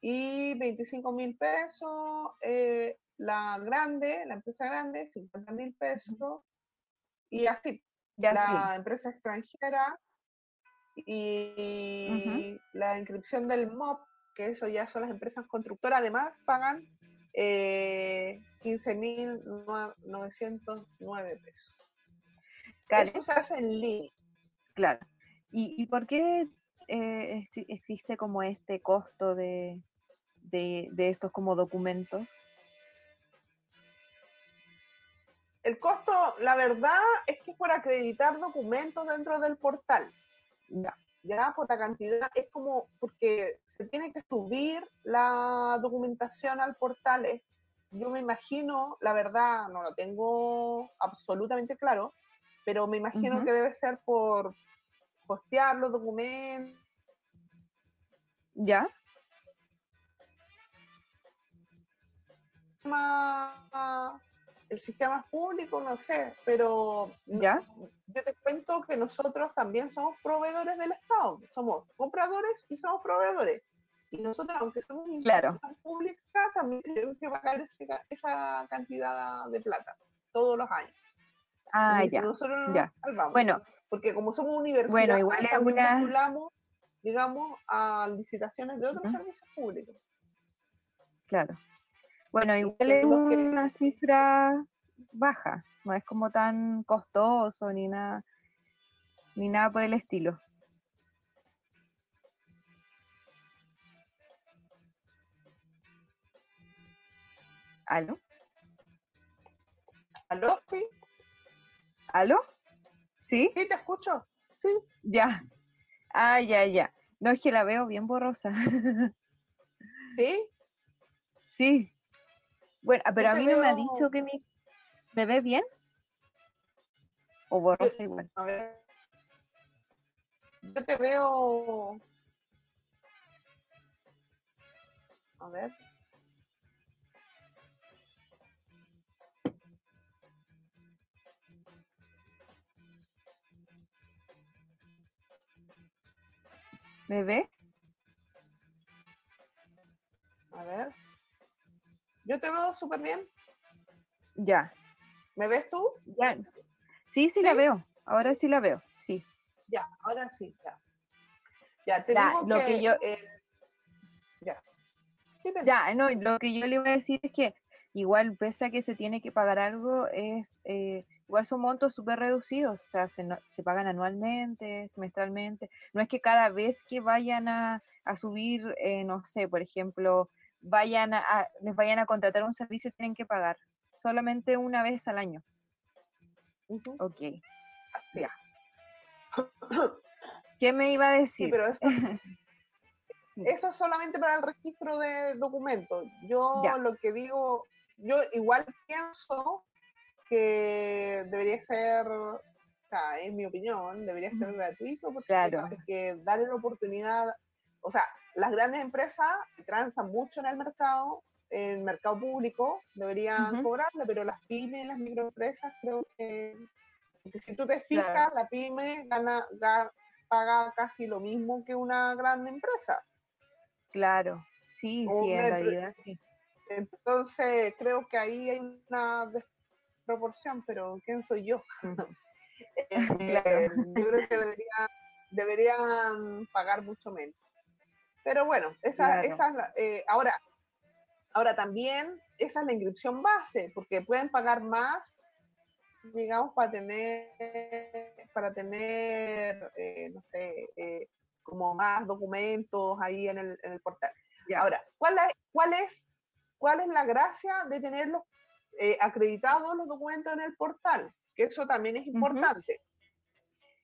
y 25 mil pesos eh, la grande, la empresa grande, 50 mil pesos y así. la empresa extranjera y la inscripción del MOP, que eso ya son las empresas constructoras, además pagan eh, 15.909 pesos. Eso se hace en línea.
Claro. ¿Y, por qué eh, existe como este costo de, de, estos como documentos?
El costo, la verdad, es que por acreditar documentos dentro del portal. Ya. Ya, por la cantidad, es como porque se tiene que subir la documentación al portal. yo me imagino, la verdad, no lo tengo absolutamente claro, pero me imagino que debe ser por postear los documentos.
¿Ya?
El sistema público, no sé, pero
¿Ya?
yo te cuento que nosotros también somos proveedores del Estado, somos compradores y somos proveedores. Y nosotros, aunque somos
claro.
pública, también tenemos que pagar esa cantidad de plata todos los años.
Ah, ya.
Nosotros
ya. Bueno,
porque como somos universidad, bueno, igual también digamos, a licitaciones de otros servicios públicos.
Claro. Bueno, igual es una cifra baja, no es como tan costoso ni nada, ni nada por el estilo. ¿Aló?
¿Aló? Sí.
¿Aló? ¿Sí?
Sí, te escucho. Sí.
Ya. Ah, ya, ya. No es que la veo bien borrosa. [LAUGHS]
¿Sí?
Sí. Bueno, ah, pero a mí no me ha dicho que mi... ¿Me ve bien? ¿O borrosa igual?
A ver. Yo te veo... A ver.
¿Me ve?
A ver. Yo te veo súper bien.
Ya.
¿Me ves tú?
Ya. Sí, sí, la veo. Ahora sí la veo, sí.
Ya, ahora sí, ya. Ya, te digo lo que, yo...
Ya. ya, no, lo que yo le voy a decir es que igual, pese a que se tiene que pagar algo, es eh, igual son montos súper reducidos, o sea, se, se, pagan anualmente, semestralmente. No es que cada vez que vayan a, a subir, eh, no sé, por ejemplo, vayan a, les vayan a contratar un servicio, tienen que pagar solamente una vez al año. Ok. Ya. ¿Qué me iba a decir?
pero [LAUGHS] eso, es solamente para el registro de documentos. Yo lo que digo, yo igual pienso que debería ser, o sea, en mi opinión, debería ser gratuito porque
claro.
hay que darle la oportunidad, o sea, las grandes empresas transan mucho en el mercado, en el mercado público, deberían cobrarle, pero las pymes las microempresas creo que, si tú te fijas, la pyme gana, paga casi lo mismo que una gran empresa.
Claro, sí, sí, en realidad sí.
Entonces, creo que ahí hay una desproporción, pero ¿quién soy yo? [LAUGHS] Eh, [LAUGHS] yo creo que deberían pagar mucho menos. Pero bueno, esa, esa eh, ahora, ahora también esa es la inscripción base, porque pueden pagar más, digamos, para tener, para tener, eh, no sé, eh, como más documentos ahí en el, en el portal. Ahora, ¿cuál es, cuál, es, ¿cuál es la gracia de tenerlos acreditados los documentos en el portal? Que eso también es importante.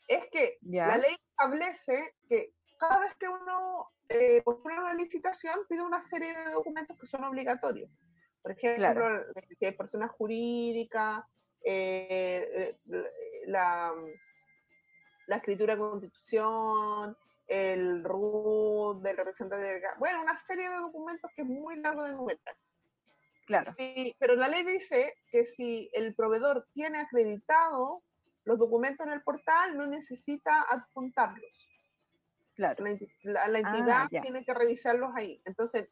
Es que la ley establece que cada vez que uno eh, una licitación, pide una serie de documentos que son obligatorios. Por ejemplo, si hay personas jurídicas, eh, eh, la, la, escritura de constitución, el RUT del representante de... Bueno, una serie de documentos que es muy largo de enumerar. Claro. Sí, pero la ley dice que si el proveedor tiene acreditado los documentos en el portal, no necesita adjuntarlos. Claro. La, la, entidad ah, tiene que revisarlos ahí. Entonces,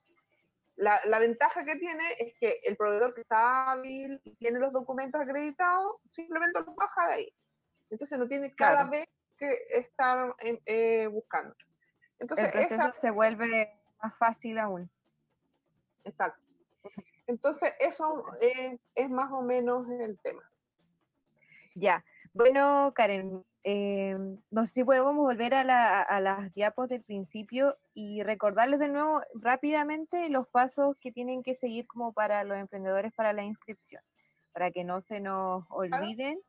la, la, ventaja que tiene es que el proveedor que está hábil y tiene los documentos acreditados, simplemente los baja de ahí. Entonces no tiene cada vez que estar eh, buscando.
Entonces, el proceso se vuelve más fácil aún.
Exacto. Entonces, eso es, es más o menos el tema.
Ya. Bueno, Karen, eh, no sé si podemos volver a, a, las diapos del principio y recordarles de nuevo rápidamente los pasos que tienen que seguir como para los emprendedores para la inscripción, para que no se nos olviden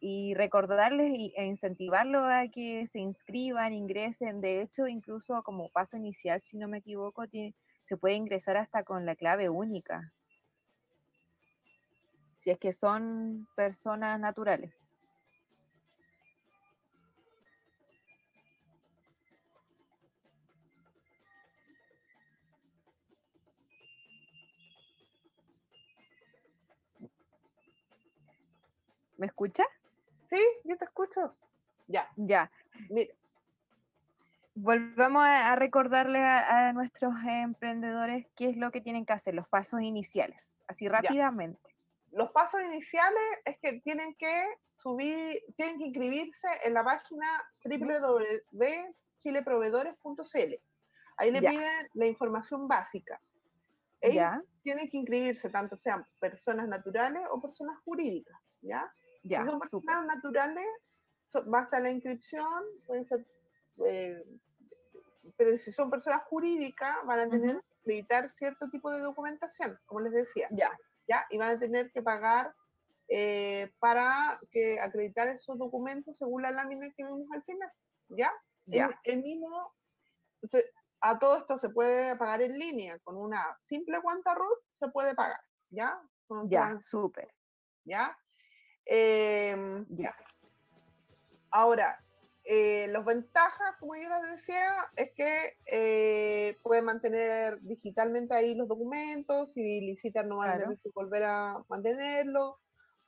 y recordarles e incentivarlos a que se inscriban, ingresen. De hecho, incluso como paso inicial, si no me equivoco, se puede ingresar hasta con la clave única si es que son personas naturales. ¿Me escucha?
Sí, yo te escucho.
Ya. Ya. Mira. Volvamos a, recordarle a, nuestros emprendedores qué es lo que tienen que hacer, los pasos iniciales, así rápidamente
los pasos iniciales es que tienen que subir, tienen que inscribirse en la página www.chileproveedores.cl. Ahí le piden la información básica. Ellos tienen que inscribirse, tanto sean personas naturales o personas jurídicas, ¿ya? Si son personas naturales, basta la inscripción, eh, pero si son personas jurídicas, van a tener que acreditar cierto tipo de documentación, como les decía. Ya. ¿ya? Y van a tener que pagar eh, para que acreditar esos documentos según la lámina que vimos al final, ¿ya? ya. El, mismo, a todo esto se puede pagar en línea, con una simple cuenta RUT se puede pagar, ¿ya?
ya, súper.
¿Ya? Em, ya. Ahora, eh, las ventajas, como yo les decía, es que eh, pueden mantener digitalmente ahí los documentos, si licitan no van a tener que volver a mantenerlo,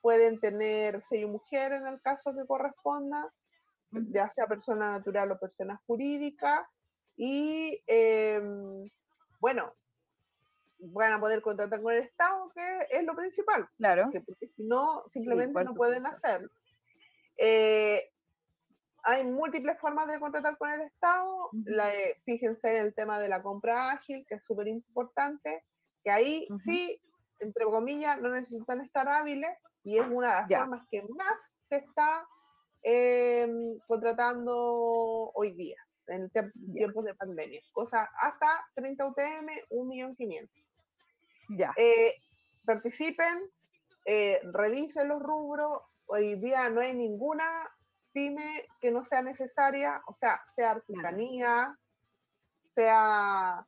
pueden tener sello mujer en el caso que corresponda, ya sea persona natural o persona jurídica, y em, bueno, van a poder contratar con el Estado, que es lo principal. Claro. porque si no, simplemente no pueden hacerlo. Eh, hay múltiples formas de contratar con el Estado. fíjense en el tema de la compra ágil, que es súper importante, que ahí sí, entre comillas, no necesitan estar hábiles y es una de las formas que más se está em, contratando hoy día, en tiempos de pandemia. Cosa hasta 30 UTM, 1.500.000. Ya. Eh, participen, eh, revisen los rubros. Hoy día no hay ninguna pyme que no sea necesaria, o sea, sea artesanía, sea,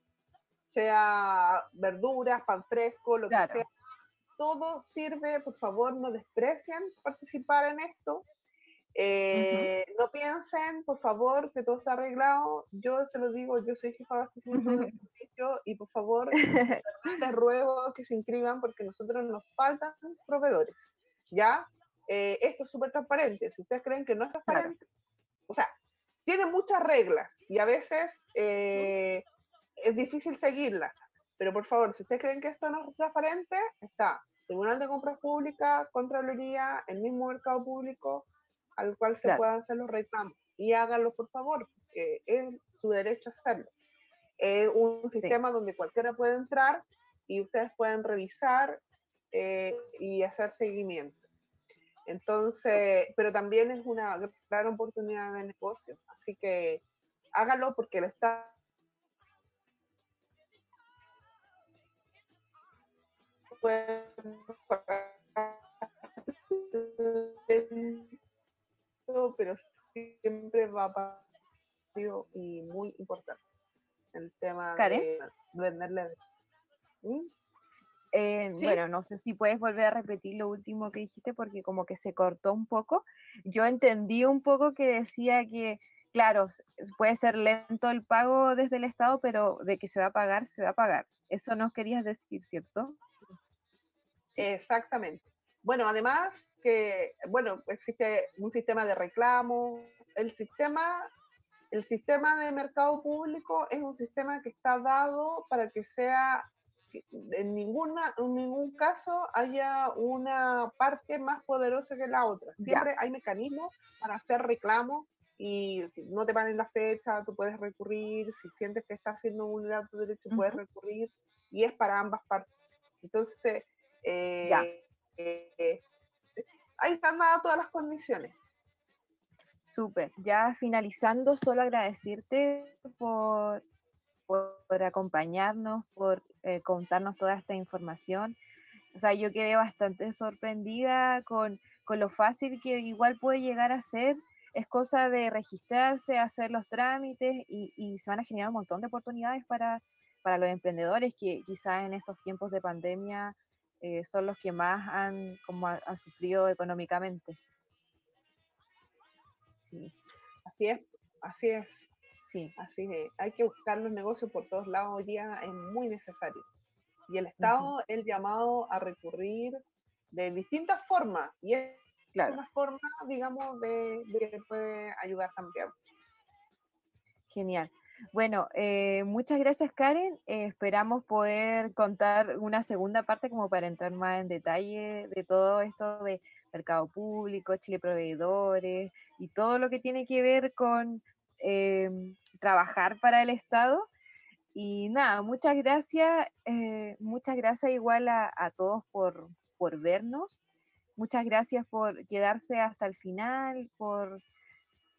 sea verduras, pan fresco, lo que sea. Todo sirve, por favor, no desprecien participar en esto. Eh, no piensen, por favor, que todo está arreglado. Yo se lo digo, yo soy jefa de abastecimiento de servicio y por favor, [LAUGHS] les ruego que se inscriban porque nosotros nos faltan proveedores. ¿Ya? Eh, esto es súper transparente. Si ustedes creen que no es transparente, o sea, tiene muchas reglas y a veces eh, es difícil seguirlas. Pero por favor, si ustedes creen que esto no es transparente, está Tribunal de Compras Públicas, Contraloría, el mismo mercado público al cual se puedan hacer los reclamos. Y háganlo, por favor, porque es su derecho a hacerlo. Es un sistema donde cualquiera puede entrar y ustedes pueden revisar eh, y hacer seguimiento. Entonces, pero también es una gran oportunidad de negocio. Así que hágalo porque el Estado pero siempre va a y muy importante el tema de venderle.
¿Mm? Eh, bueno, no sé si puedes volver a repetir lo último que dijiste porque como que se cortó un poco. Yo entendí un poco que decía que, claro, puede ser lento el pago desde el Estado, pero de que se va a pagar, se va a pagar. Eso nos querías decir, ¿cierto?
Exactamente. Bueno, además que, bueno, existe un sistema de reclamo. El sistema, el sistema de mercado público es un sistema que está dado para que sea, en, ninguna, en ningún caso haya una parte más poderosa que la otra. Siempre hay mecanismos para hacer reclamos y si no te van en la fecha, tú puedes recurrir, si sientes que estás siendo vulnerado tu derecho, puedes recurrir, y es para ambas partes. Entonces, eh, eh, ahí están dadas todas las condiciones.
Súper. Ya finalizando, solo agradecerte por, por acompañarnos, por eh, contarnos toda esta información. O sea, yo quedé bastante sorprendida con, con lo fácil que igual puede llegar a ser es cosa de registrarse, hacer los trámites y, se van a generar un montón de oportunidades para, para los emprendedores que quizás en estos tiempos de pandemia eh, son los que más han, como sufrido económicamente.
Sí. Así es, así es. Sí. Así es. Hay que buscar los negocios por todos lados hoy día, es muy necesario. Y el Estado, el llamado a recurrir de distintas formas, y es una forma, digamos, de, que puede ayudar también.
Genial. Bueno, eh, muchas gracias Karen. Eh, esperamos poder contar una segunda parte como para entrar más en detalle de todo esto de mercado público, Chile Proveedores y todo lo que tiene que ver con eh, trabajar para el Estado. Y nada, muchas gracias, muchas gracias igual a, a todos por, por vernos. Muchas gracias por quedarse hasta el final, por,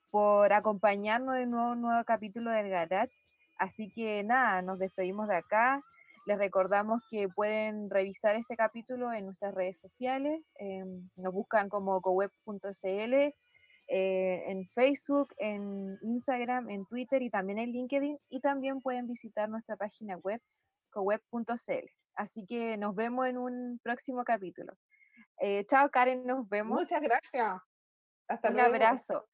por acompañarnos en un nuevo, capítulo del Garage. Así que nada, nos despedimos de acá. Les recordamos que pueden revisar este capítulo en nuestras redes sociales. Em, nos buscan como coweb.cl eh, en Facebook, en Instagram, en Twitter y también en LinkedIn. Y también pueden visitar nuestra página web coweb.cl. Así que nos vemos en un próximo capítulo. Eh, chao Karen, nos vemos.
Muchas gracias.
Hasta Un abrazo.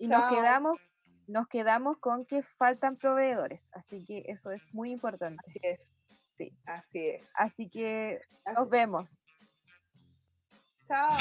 Y nos quedamos, nos quedamos con que faltan proveedores, así que eso es muy importante.
Así es. Sí. Así es.
Así que nos vemos.
Chao.